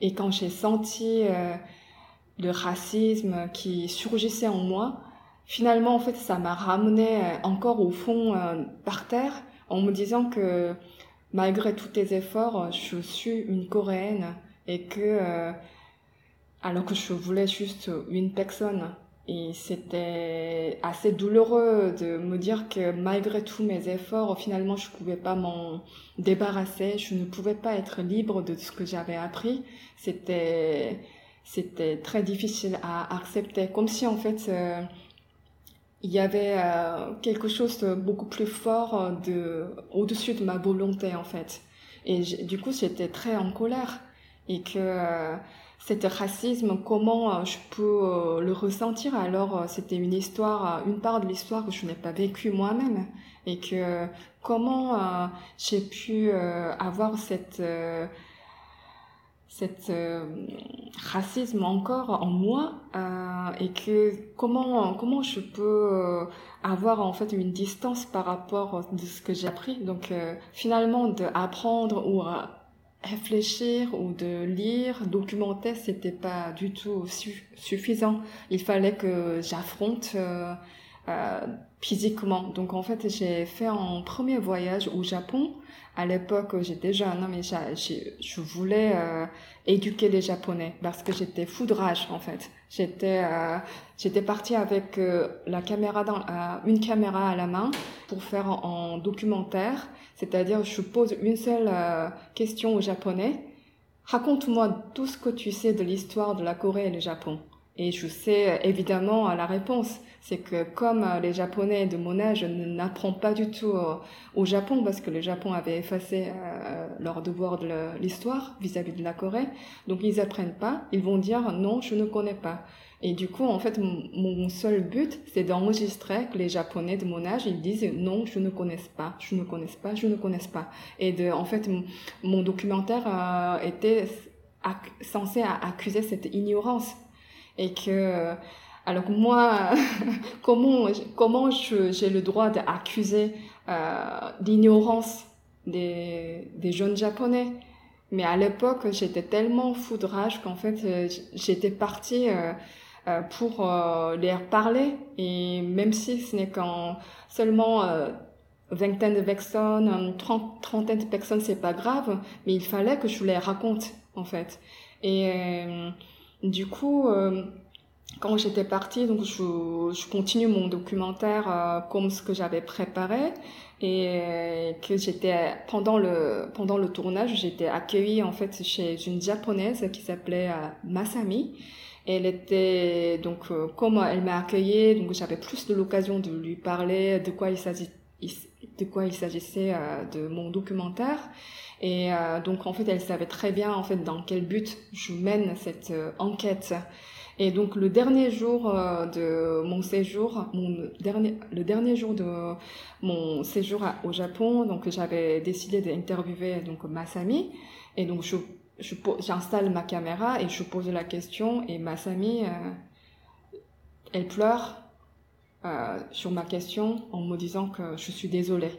et quand j'ai senti euh, le racisme qui surgissait en moi, finalement, en fait, ça m'a ramené encore au fond par terre en me disant que malgré tous tes efforts, je suis une Coréenne et que alors que je voulais juste une personne. Et c'était assez douloureux de me dire que malgré tous mes efforts, finalement, je ne pouvais pas m'en débarrasser, je ne pouvais pas être libre de ce que j'avais appris. C'était, c'était très difficile à accepter, comme si en fait, euh, il y avait euh, quelque chose de beaucoup plus fort de, au-dessus de ma volonté, en fait. Et du coup, j'étais très en colère et que, euh, cet racisme, comment euh, je peux euh, le ressentir alors euh, c'était une histoire, une part de l'histoire que je n'ai pas vécue moi-même et que comment j'ai pu avoir cette cette racisme encore en moi et que comment comment je peux avoir en fait une distance par rapport de ce que j'ai appris. Donc finalement d'apprendre ou réfléchir ou de lire, documenter, c'était pas du tout suffisant. Il fallait que j'affronte euh, euh, physiquement. Donc en fait, j'ai fait un premier voyage au Japon. À l'époque, j'étais jeune, mais je voulais euh, éduquer les Japonais parce que j'étais foudrage en fait. J'étais euh, j'étais partie avec euh, la caméra dans une caméra à la main pour faire un documentaire c'est-à-dire, je pose une seule euh, question au japonais. Raconte-moi tout ce que tu sais de l'histoire de la Corée et du Japon. Et je sais euh, évidemment la réponse. C'est que comme euh, les Japonais de mon âge n'apprennent pas du tout au Japon, parce que le Japon avait effacé leur devoir de l'histoire vis-à-vis de la Corée, donc ils apprennent pas, ils vont dire non, je ne connais pas. Et du coup, en fait, mon seul but, c'est d'enregistrer que les Japonais de mon âge, ils disent non, je ne connais pas, je ne connais pas, je ne connais pas. Et de, en fait, mon documentaire euh, était censé accuser cette ignorance. Et que, alors moi, comment, comment j'ai le droit d'accuser euh, l'ignorance des, jeunes Japonais? Mais à l'époque, j'étais tellement foudrage qu'en fait, euh, j'étais partie euh, pour euh, leur parler et même si ce n'est qu'en seulement vingtaine de personnes, trentaine de personnes, c'est pas grave, mais il fallait que je les raconte, en fait. Et euh, du coup, euh, quand j'étais partie, donc je, je continue mon documentaire euh, comme ce que j'avais préparé et que j'étais pendant le pendant le tournage, j'étais accueillie en fait chez une japonaise qui s'appelait Masami. Elle était donc comme elle m'a accueillie, donc j'avais plus de l'occasion de lui parler de quoi il s'agit de quoi il s'agissait euh, de mon documentaire. Et euh, donc en fait, elle savait très bien en fait dans quel but je mène cette euh, enquête. Et donc le dernier jour de mon séjour, mon dernier, le dernier jour de mon séjour au Japon, donc j'avais décidé d'interviewer donc Masami. Et donc je j'installe ma caméra et je pose la question et Masami, elle pleure euh, sur ma question en me disant que je suis désolée.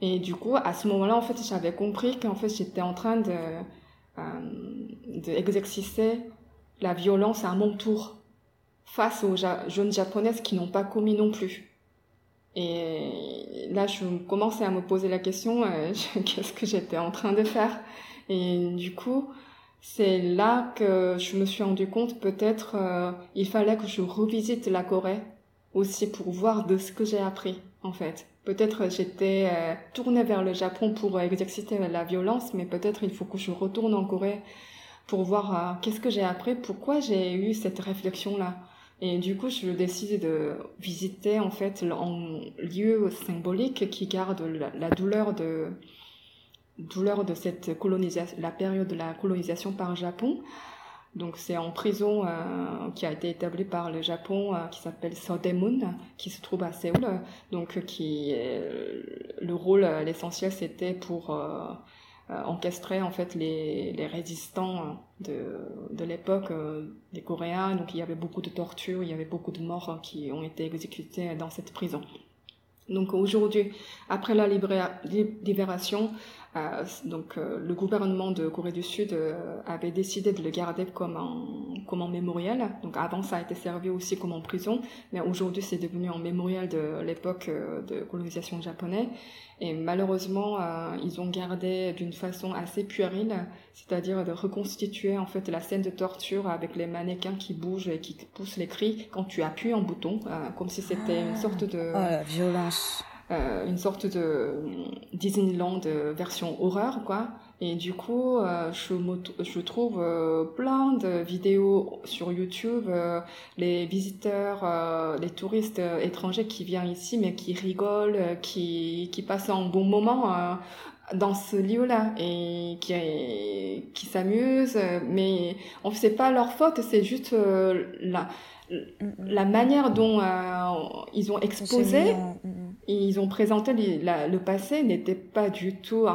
Et du coup, à ce moment-là, en fait, j'avais compris qu'en fait, j'étais en train de euh, d'exercer la violence à mon tour face aux jeunes japonaises qui n'ont pas commis non plus. Et là, je commençais à me poser la question, euh, qu'est-ce que j'étais en train de faire? Et du coup, c'est là que je me suis rendu compte, peut-être, euh, il fallait que je revisite la Corée aussi pour voir de ce que j'ai appris en fait. Peut-être j'étais euh, tournée vers le Japon pour exercer la violence, mais peut-être il faut que je retourne en Corée pour voir euh, qu'est-ce que j'ai appris, pourquoi j'ai eu cette réflexion-là. Et du coup, je décide de visiter en fait un lieu symbolique qui garde la, douleur de douleur de cette colonisation, la période de la colonisation par Japon. Donc c'est en prison euh, qui a été établie par le Japon, euh, qui s'appelle Sodemun, qui se trouve à Séoul. Donc qui le rôle, l'essentiel, c'était pour euh, encastrer en fait les, les résistants de, de l'époque des Coréens. Donc il y avait beaucoup de tortures, il y avait beaucoup de morts qui ont été exécutées dans cette prison. Donc aujourd'hui, après la libération, euh, donc euh, le gouvernement de Corée du Sud euh, avait décidé de le garder comme un, comme un mémorial. Donc avant ça a été servi aussi comme en prison, mais aujourd'hui c'est devenu un mémorial de l'époque de colonisation japonaise. Et malheureusement, ils ont gardé d'une façon assez puérile, c'est-à-dire de reconstituer en fait la scène de torture avec les mannequins qui bougent et qui poussent les cris quand tu appuies un bouton, comme si c'était une sorte de... Oh la violence euh, une sorte de Disneyland version horreur, quoi. Et du coup, euh, je, je trouve euh, plein de vidéos sur YouTube, euh, les visiteurs, les touristes étrangers qui viennent ici, mais qui rigolent, qui, qui passent un bon moment dans ce lieu-là et qui, qui s'amusent, mais on sait pas leur faute, c'est juste la la manière dont euh, ils ont exposé, ils ont présenté le passé n'était pas du tout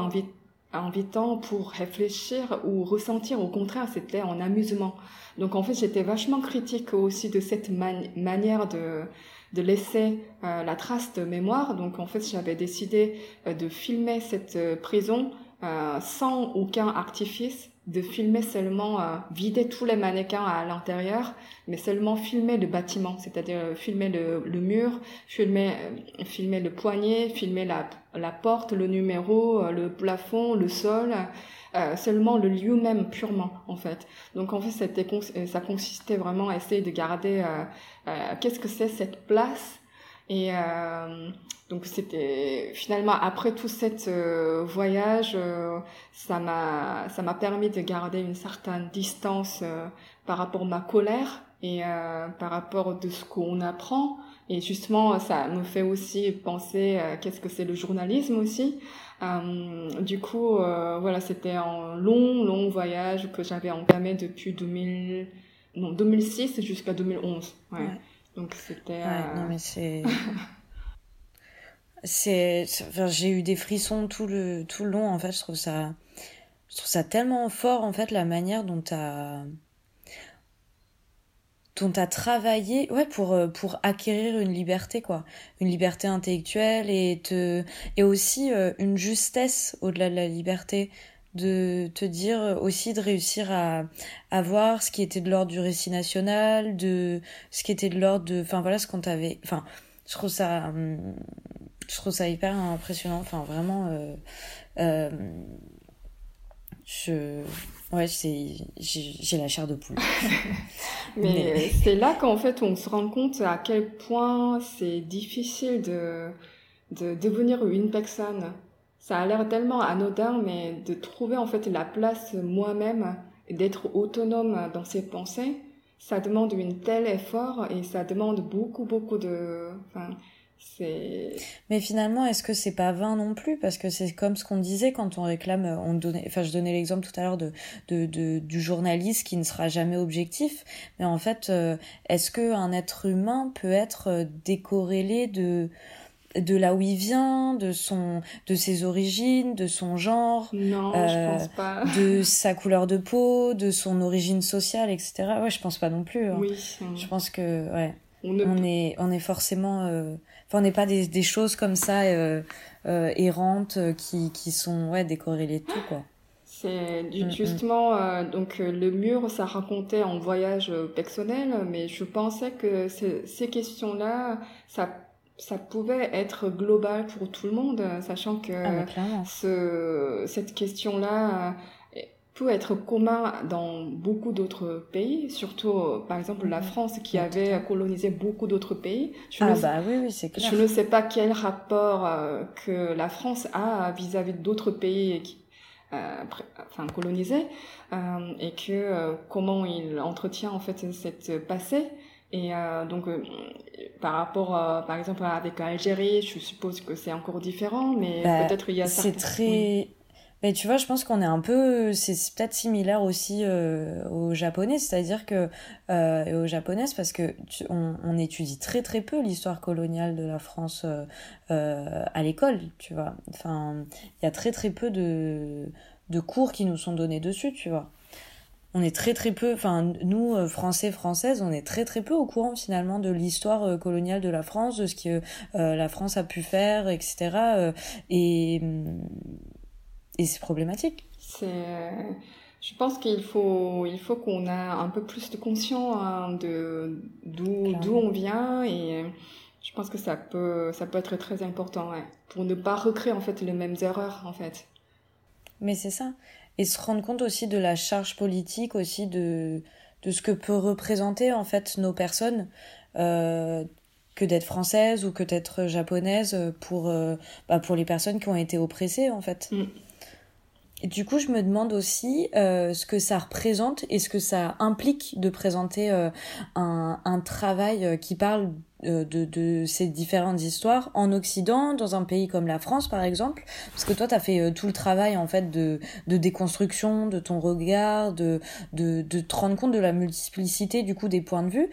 invitant pour réfléchir ou ressentir. Au contraire, c'était en amusement. Donc en fait, j'étais vachement critique aussi de cette manière de, de laisser euh, la trace de mémoire. Donc en fait, j'avais décidé euh, de filmer cette prison sans aucun artifice de filmer seulement, euh, vider tous les mannequins à l'intérieur, mais seulement filmer le bâtiment, c'est-à-dire euh, filmer le, le, mur, filmer, euh, filmer le poignet, filmer la, la porte, le numéro, le plafond, le sol, seulement le lieu même purement en fait. Donc en fait, c'était, ça consistait vraiment à essayer de garder qu'est-ce que c'est cette place et euh, donc c'était finalement après tout cet euh, voyage, euh, ça m'a ça m'a permis de garder une certaine distance euh, par rapport à ma colère et par rapport de ce qu'on apprend. Et justement, ça me fait aussi penser qu'est-ce que c'est le journalisme aussi. du coup, voilà, c'était un long, long voyage que j'avais entamé depuis 2000, non, 2006 jusqu'à 2011. Ouais. ouais. Donc c'était. non euh, mais c'est. c'est. Enfin, j'ai eu des frissons tout le long. En fait, je trouve ça. Ça tellement fort en fait la manière dont t'as dont travaillé ouais pour euh, pour acquérir une liberté quoi une liberté intellectuelle et te aussi euh, une justesse au-delà de la liberté de te dire aussi de réussir à, à voir ce qui était de l'ordre du récit national, de ce qui était de l'ordre de, enfin voilà ce qu'on t'avait, enfin je trouve ça, hum, je trouve ça hyper impressionnant. Enfin, vraiment, euh, euh, je, ouais, j'ai la chair de poule. Mais, c'est là qu'en fait, on se rend compte à quel point c'est difficile de, de devenir une personne. Ça a l'air tellement anodin, mais de trouver en fait la place moi-même, d'être autonome dans ses pensées, ça demande un tel effort et ça demande beaucoup, beaucoup de, enfin, mais finalement, est-ce que c'est pas vain non plus? Parce que c'est comme ce qu'on disait quand on réclame, on donnait, enfin je donnais l'exemple tout à l'heure de, de, de, du journaliste qui ne sera jamais objectif. Mais en fait, euh, est-ce que un être humain peut être euh, décorrélé de de là où il vient, de son, de ses origines, de son genre, non, je euh, pense pas. de sa couleur de peau, de son origine sociale, etc. Ouais, je pense pas non plus. Hein. Oui. Je pense que ouais, on, est, on est forcément Enfin, on n'est pas des, des, choses comme ça euh, euh, errantes euh, qui, qui sont ouais, décorrélées de tout, quoi. C'est mm. justement euh, donc le mur, ça racontait en voyage personnel, mais je pensais que ces questions-là, ça ça pouvait être global pour tout le monde, sachant que ah, ce, cette question-là peut être commun dans beaucoup d'autres pays, surtout par exemple la mhm. France qui avait colonisé beaucoup d'autres pays. Je ah bah oui, oui c'est clair. Je ne sais pas quel rapport euh, que la France a vis-à-vis d'autres pays qui, euh, enfin colonisés euh, et que euh, comment il entretient en fait cette passé. Et donc, par rapport, par exemple, avec l'Algérie, je suppose que c'est encore différent, mais bah, peut-être il y a C'est très, mais tu vois, je pense qu'on est un peu, c'est peut-être similaire aussi euh, aux japonais, c'est-à-dire que euh, et aux japonaises parce que on, étudie très très peu l'histoire coloniale de la France euh, à l'école, tu vois. Enfin, il y a très très peu de de cours qui nous sont donnés dessus, tu vois. On est très très peu, enfin nous Français françaises, on est très très peu au courant finalement de l'histoire coloniale de la France, de ce que la France a pu faire, etc. et et c'est problématique. C'est, je pense qu'il faut, il faut qu'on a un peu plus de conscience hein, de d'où d'où on vient et je pense que ça peut, ça peut être très important ouais, pour ne pas recréer en fait les mêmes erreurs en fait. Mais c'est ça. Et se rendre compte aussi de la charge politique aussi de de ce que peut représenter en fait nos personnes. Euh, que d'être française ou que d'être japonaise pour euh, bah, pour les personnes qui ont été oppressées en fait. Mm. Du coup, je me demande aussi euh, ce que ça représente et ce que ça implique de présenter euh, un, travail euh, qui parle de, ces différentes histoires en Occident, dans un pays comme la France par exemple, parce que toi, tu as fait tout le travail en fait de, déconstruction de ton regard, de, de, de te rendre compte de la multiplicité du coup des points de vue.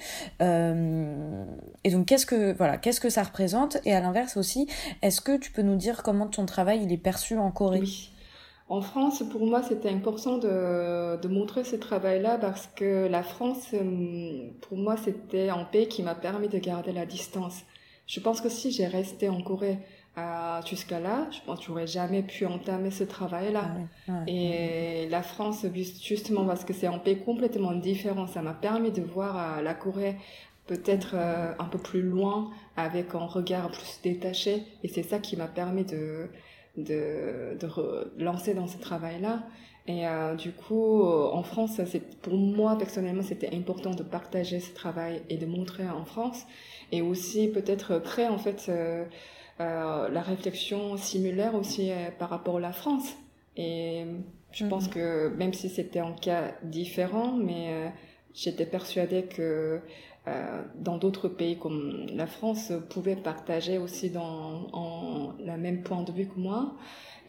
et donc, qu'est-ce que voilà, qu'est-ce que ça représente? Et à l'inverse aussi, est-ce que tu peux nous dire comment ton travail il est perçu en Corée? En France, pour moi, c'était important de, de, montrer ce travail-là parce que la France, euh, pour moi, c'était un pays qui m'a permis de garder la distance. Je pense que si j'ai resté en Corée euh, jusqu'à là, je pense que j'aurais jamais pu entamer ce travail-là. Ah Et la France, justement, parce que c'est un pays complètement différent, ça m'a permis de voir euh, la Corée peut-être un peu plus loin, avec un regard plus détaché. Et c'est ça qui m'a permis de de, de lancer dans ce travail-là. Et euh, du coup, euh, en France, c'est pour moi personnellement, c'était important de partager ce travail et de montrer en France, et aussi peut-être créer en fait euh, euh la réflexion similaire aussi euh, par rapport à la France. Et je pense mhm. que même si c'était un cas différent, mais j'étais persuadée que euh, dans d'autres pays comme la France pouvaient partager aussi dans en, la même point de vue que moi.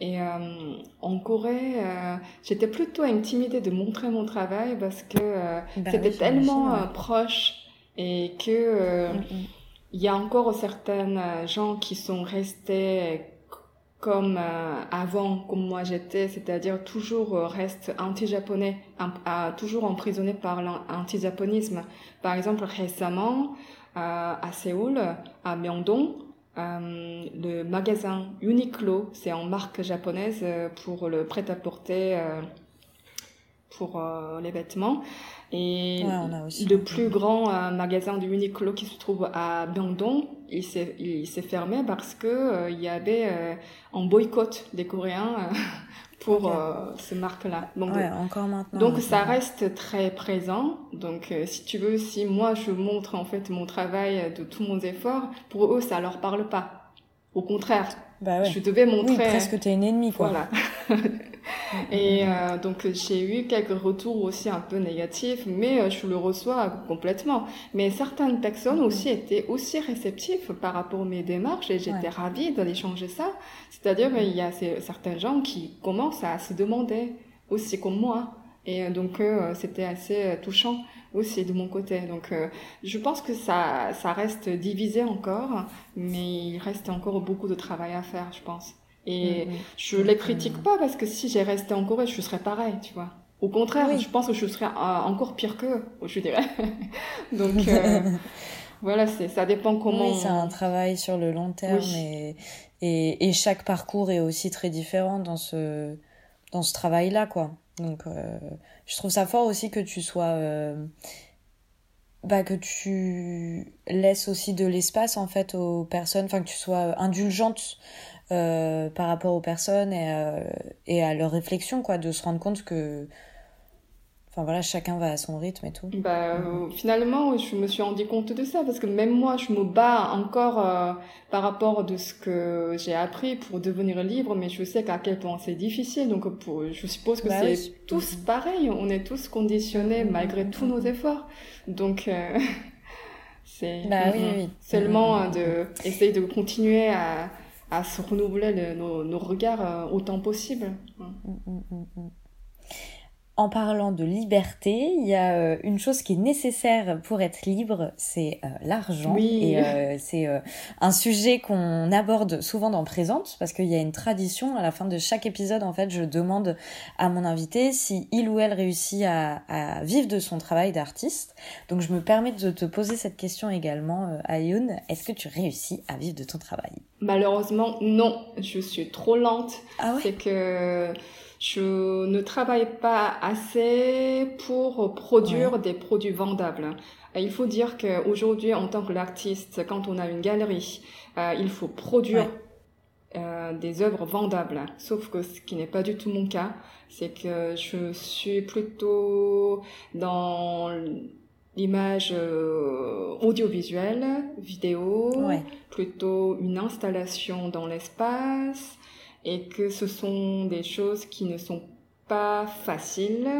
Et euh, en Corée, euh, j'étais plutôt intimidée de montrer mon travail parce que euh, bah c'était tellement proche et que mm, mm. il y a encore certains gens qui sont restés comme euh, avant, comme moi j'étais, c'est-à-dire toujours euh, reste anti-japonais, toujours emprisonné par l'anti-japonisme. Par exemple, récemment, euh, à Séoul, à Myeongdong, le magasin Uniqlo, c'est une marque japonaise pour le prêt-à-porter pour les vêtements. Et le plus grand magasin du Uniqlo qui se trouve à Bandung, il s'est fermé parce que il y avait un boycott des Coréens pour euh, ces marques-là. Donc, ouais, encore maintenant. Donc ça reste très présent. Donc euh, si tu veux, si moi je montre en fait mon travail de tous mon effort, pour eux ça leur parle pas. Au contraire, bah ouais. je devais montrer. Oui, presque t'es une ennemie quoi. Voilà. Et euh, donc j'ai eu quelques retours aussi un peu négatifs, mais euh, je le reçois complètement. Mais certaines personnes aussi étaient aussi réceptives par rapport à mes démarches et j'étais ravie d'aller changer ça. C'est-à-dire qu'il y a certains gens qui commencent à se demander aussi comme moi. Et euh, donc c'était assez touchant aussi de mon côté. Donc je pense que ça, ça reste divisé encore, mais il reste encore beaucoup de travail à faire, je pense. Et mm, mm. je les critique pas parce que si j'ai resté en Corée, je serais pareil, tu vois. Au contraire, je pense que je serais euh, encore pire qu'eux, je dirais. Donc euh, voilà, c'est ça dépend comment. Oui, c'est un travail sur le long terme et, et, et chaque parcours est aussi très différent dans ce dans ce travail-là, quoi. Donc euh, je trouve ça fort aussi que tu sois euh, bah, que tu laisses aussi de l'espace en fait aux personnes, enfin que tu sois indulgente euh, par rapport aux personnes et, euh, et à leurs réflexions, quoi, de se rendre compte que Enfin voilà, chacun va à son rythme et tout. Bah, euh, finalement, je me suis rendu compte de ça parce que même moi, je me bats encore par rapport de ce que j'ai appris pour devenir libre, mais je sais qu'à quel point c'est difficile. Donc, pour, je suppose que bah c'est tous pareil. On est tous conditionnés malgré tous nos efforts. Donc, c'est bah, oui, oui. seulement de essayer de continuer à à se renouveler nos, regards euh, autant possible. Mm, mm, mm, en parlant de liberté, il y a euh, une chose qui est nécessaire pour être libre, c'est euh, l'argent. Oui. Et c'est un sujet qu'on aborde souvent dans Présente, parce qu'il y a une tradition, à la fin de chaque épisode, en fait, je demande à mon invité si il ou elle réussit à, à vivre de son travail d'artiste. Donc je me permets de te poser cette question également, Ayoun. Est-ce que tu réussis à vivre de ton travail? Malheureusement, non. Je suis trop lente. Ah c'est que je ne travaille pas assez pour produire des produits vendables. Il faut dire qu'aujourd'hui, en tant que l'artiste, quand on a une galerie, euh, il faut produire euh, des œuvres vendables. Sauf que ce qui n'est pas du tout mon cas, c'est que je suis plutôt dans l'image euh, audiovisuelle, vidéo, plutôt une installation dans l'espace, et que ce sont des choses qui ne sont pas faciles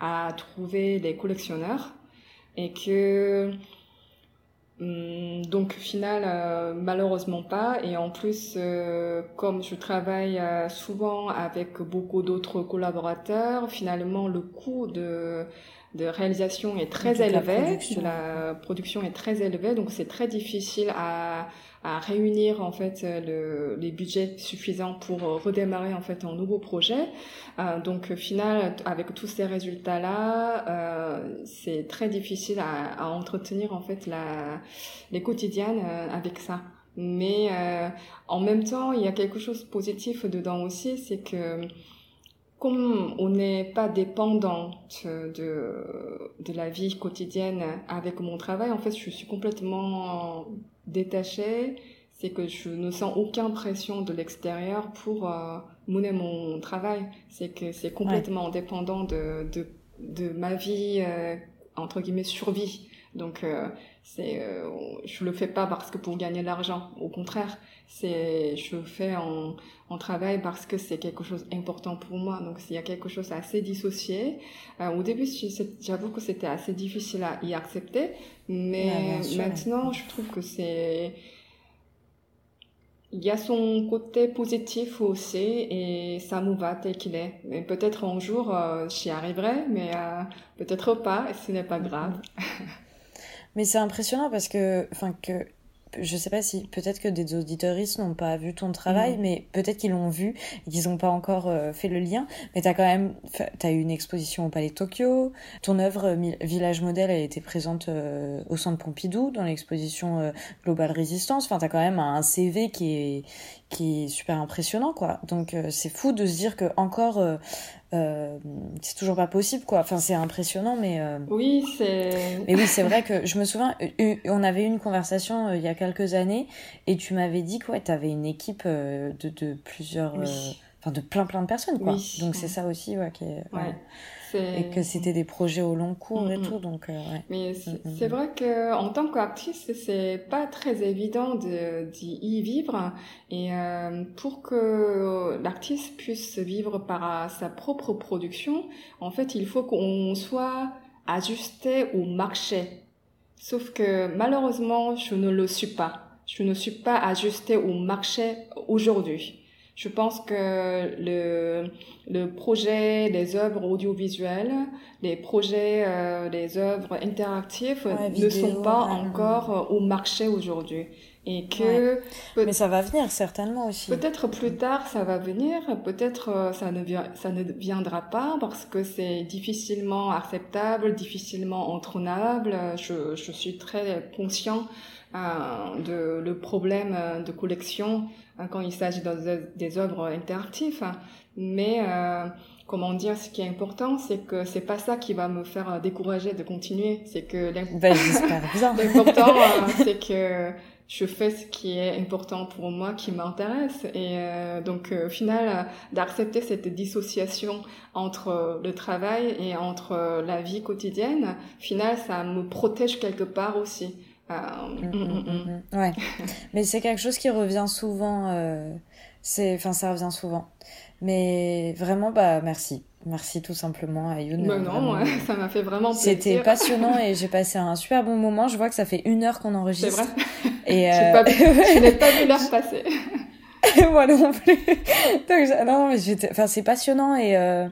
à trouver les collectionneurs, et que hum, donc final euh, malheureusement pas. Et en plus euh, comme je travaille souvent avec beaucoup d'autres collaborateurs finalement le coût de de réalisation est très élevé, la, la production est très élevée, donc c'est très difficile à, à réunir en fait le, les budgets suffisants pour redémarrer en fait un nouveau projet. Euh, donc au final, avec tous ces résultats-là, euh, c'est très difficile à, à, entretenir en fait la, les quotidiennes euh, avec ça. Mais euh, en même temps, il y a quelque chose de positif dedans aussi, c'est que comme on n'est pas dépendante de, de la vie quotidienne avec mon travail, en fait, je suis complètement détachée. C'est que je ne sens aucune pression de l'extérieur pour euh, mener mon travail. C'est que c'est complètement indépendant de, de, de ma vie, euh, entre guillemets, survie. Donc, euh, c'est, euh, je le fais pas parce que pour gagner de l'argent. Au contraire, c'est, je le fais en, en travail parce que c'est quelque chose d'important pour moi. Donc, s'il y a quelque chose assez dissocié, euh, au début, j'avoue que c'était assez difficile à y accepter, mais maintenant, je trouve que c'est, il y a son côté positif aussi et ça me va tel qu'il est. Mais peut-être un jour euh, j'y arriverai, mais euh, peut-être pas, et ce n'est pas grave. Mais c'est impressionnant parce que, enfin, que je sais pas si peut-être que des auditoristes n'ont pas vu ton travail, mais peut-être qu'ils l'ont vu et qu'ils n'ont pas encore euh, fait le lien. Mais t'as quand même, t'as eu une exposition au Palais Tokyo. Ton œuvre Village Modèle, elle était présente euh, au Centre Pompidou dans l'exposition euh, Global Résistance. Enfin, t'as quand même un CV qui est qui est super impressionnant, quoi. Donc c'est fou de se dire que encore euh, c'est toujours pas possible quoi. Enfin c'est impressionnant mais euh, oui c'est. Mais oui c'est vrai que je me souviens on avait eu une conversation il y a quelques années et tu m'avais dit que ouais t'avais une équipe de, de plusieurs enfin de plein plein de personnes quoi. Donc c'est ça aussi ouais qui est, ouais. Et que c'était des projets au long cours et tout, donc. Euh, Mais c'est vrai que en tant qu'artiste, c'est pas très évident d'y vivre. Et euh, pour que l'artiste puisse vivre par sa propre production, en fait, il faut qu'on soit ajusté au marché. Sauf que malheureusement, je ne le suis pas. Je ne suis pas ajusté au marché aujourd'hui. Je pense que le, le projet des œuvres audiovisuelles, les projets, euh, les œuvres interactives ne sont pas encore euh, au marché aujourd'hui. Et que mais ça va venir certainement aussi. Peut-être plus tard ça va venir, peut-être euh, ça ne ça ne viendra pas parce que c'est difficilement acceptable, difficilement entraînable. Je, je suis très conscient euh, de le problème de collection quand il s'agit de, des œuvres interactives. Mais euh, comment dire, ce qui est important, c'est que c'est pas ça qui va me faire décourager de continuer. C'est que ben, l'important, euh, c'est que je fais ce qui est important pour moi, qui m'intéresse. Et euh, donc, au final, d'accepter cette dissociation entre le travail et entre la vie quotidienne, au final, ça me protège quelque part aussi. Euh, mm, mm, mm, ouais. Mais c'est quelque chose qui revient souvent. Euh, c'est, enfin, ça revient souvent. Mais vraiment, bah, merci. Merci tout simplement à Youn. Bah non, ça m'a fait vraiment plaisir. C'était passionnant et j'ai passé un super bon moment. Je vois que ça fait une heure qu'on enregistre. C'est vrai. Et euh... pas, je n'ai pas vu l'heure passer. Moi non plus. Donc, non, mais enfin, c'est passionnant et euh,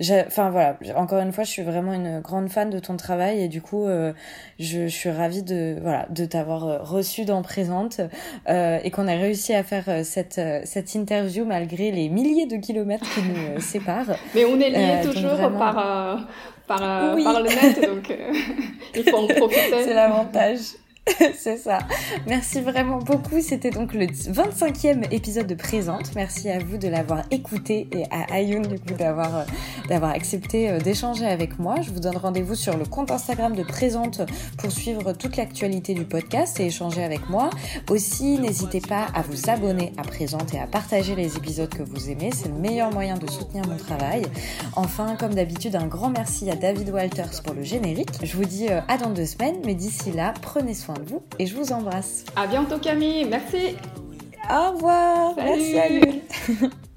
enfin voilà, encore une fois, je suis vraiment une grande fan de ton travail et du coup, euh, je, je, suis ravie de voilà de t'avoir euh, reçu dans Présente euh, et qu'on ait réussi à faire euh, cette cette interview malgré les milliers de kilomètres qui nous séparent. Mais on est liés toujours par par, par le net, donc il faut en profiter. C'est l'avantage. c'est ça. Merci vraiment beaucoup. C'était donc le 25e épisode de Présente. Merci à vous de l'avoir écouté et à Ayun du coup d'avoir euh, d'avoir accepté euh, d'échanger avec moi. Je vous donne rendez-vous sur le compte Instagram de Présente pour suivre toute l'actualité du podcast et échanger avec moi. Aussi, n'hésitez pas à vous abonner à Présente et à partager les épisodes que vous aimez. C'est le meilleur moyen de soutenir mon travail. Enfin, comme d'habitude, un grand merci à David Walters pour le générique. Je vous dis euh, à dans deux semaines, mais d'ici là, prenez soin vous et je vous embrasse. À bientôt Camille, merci. Au revoir. Merci à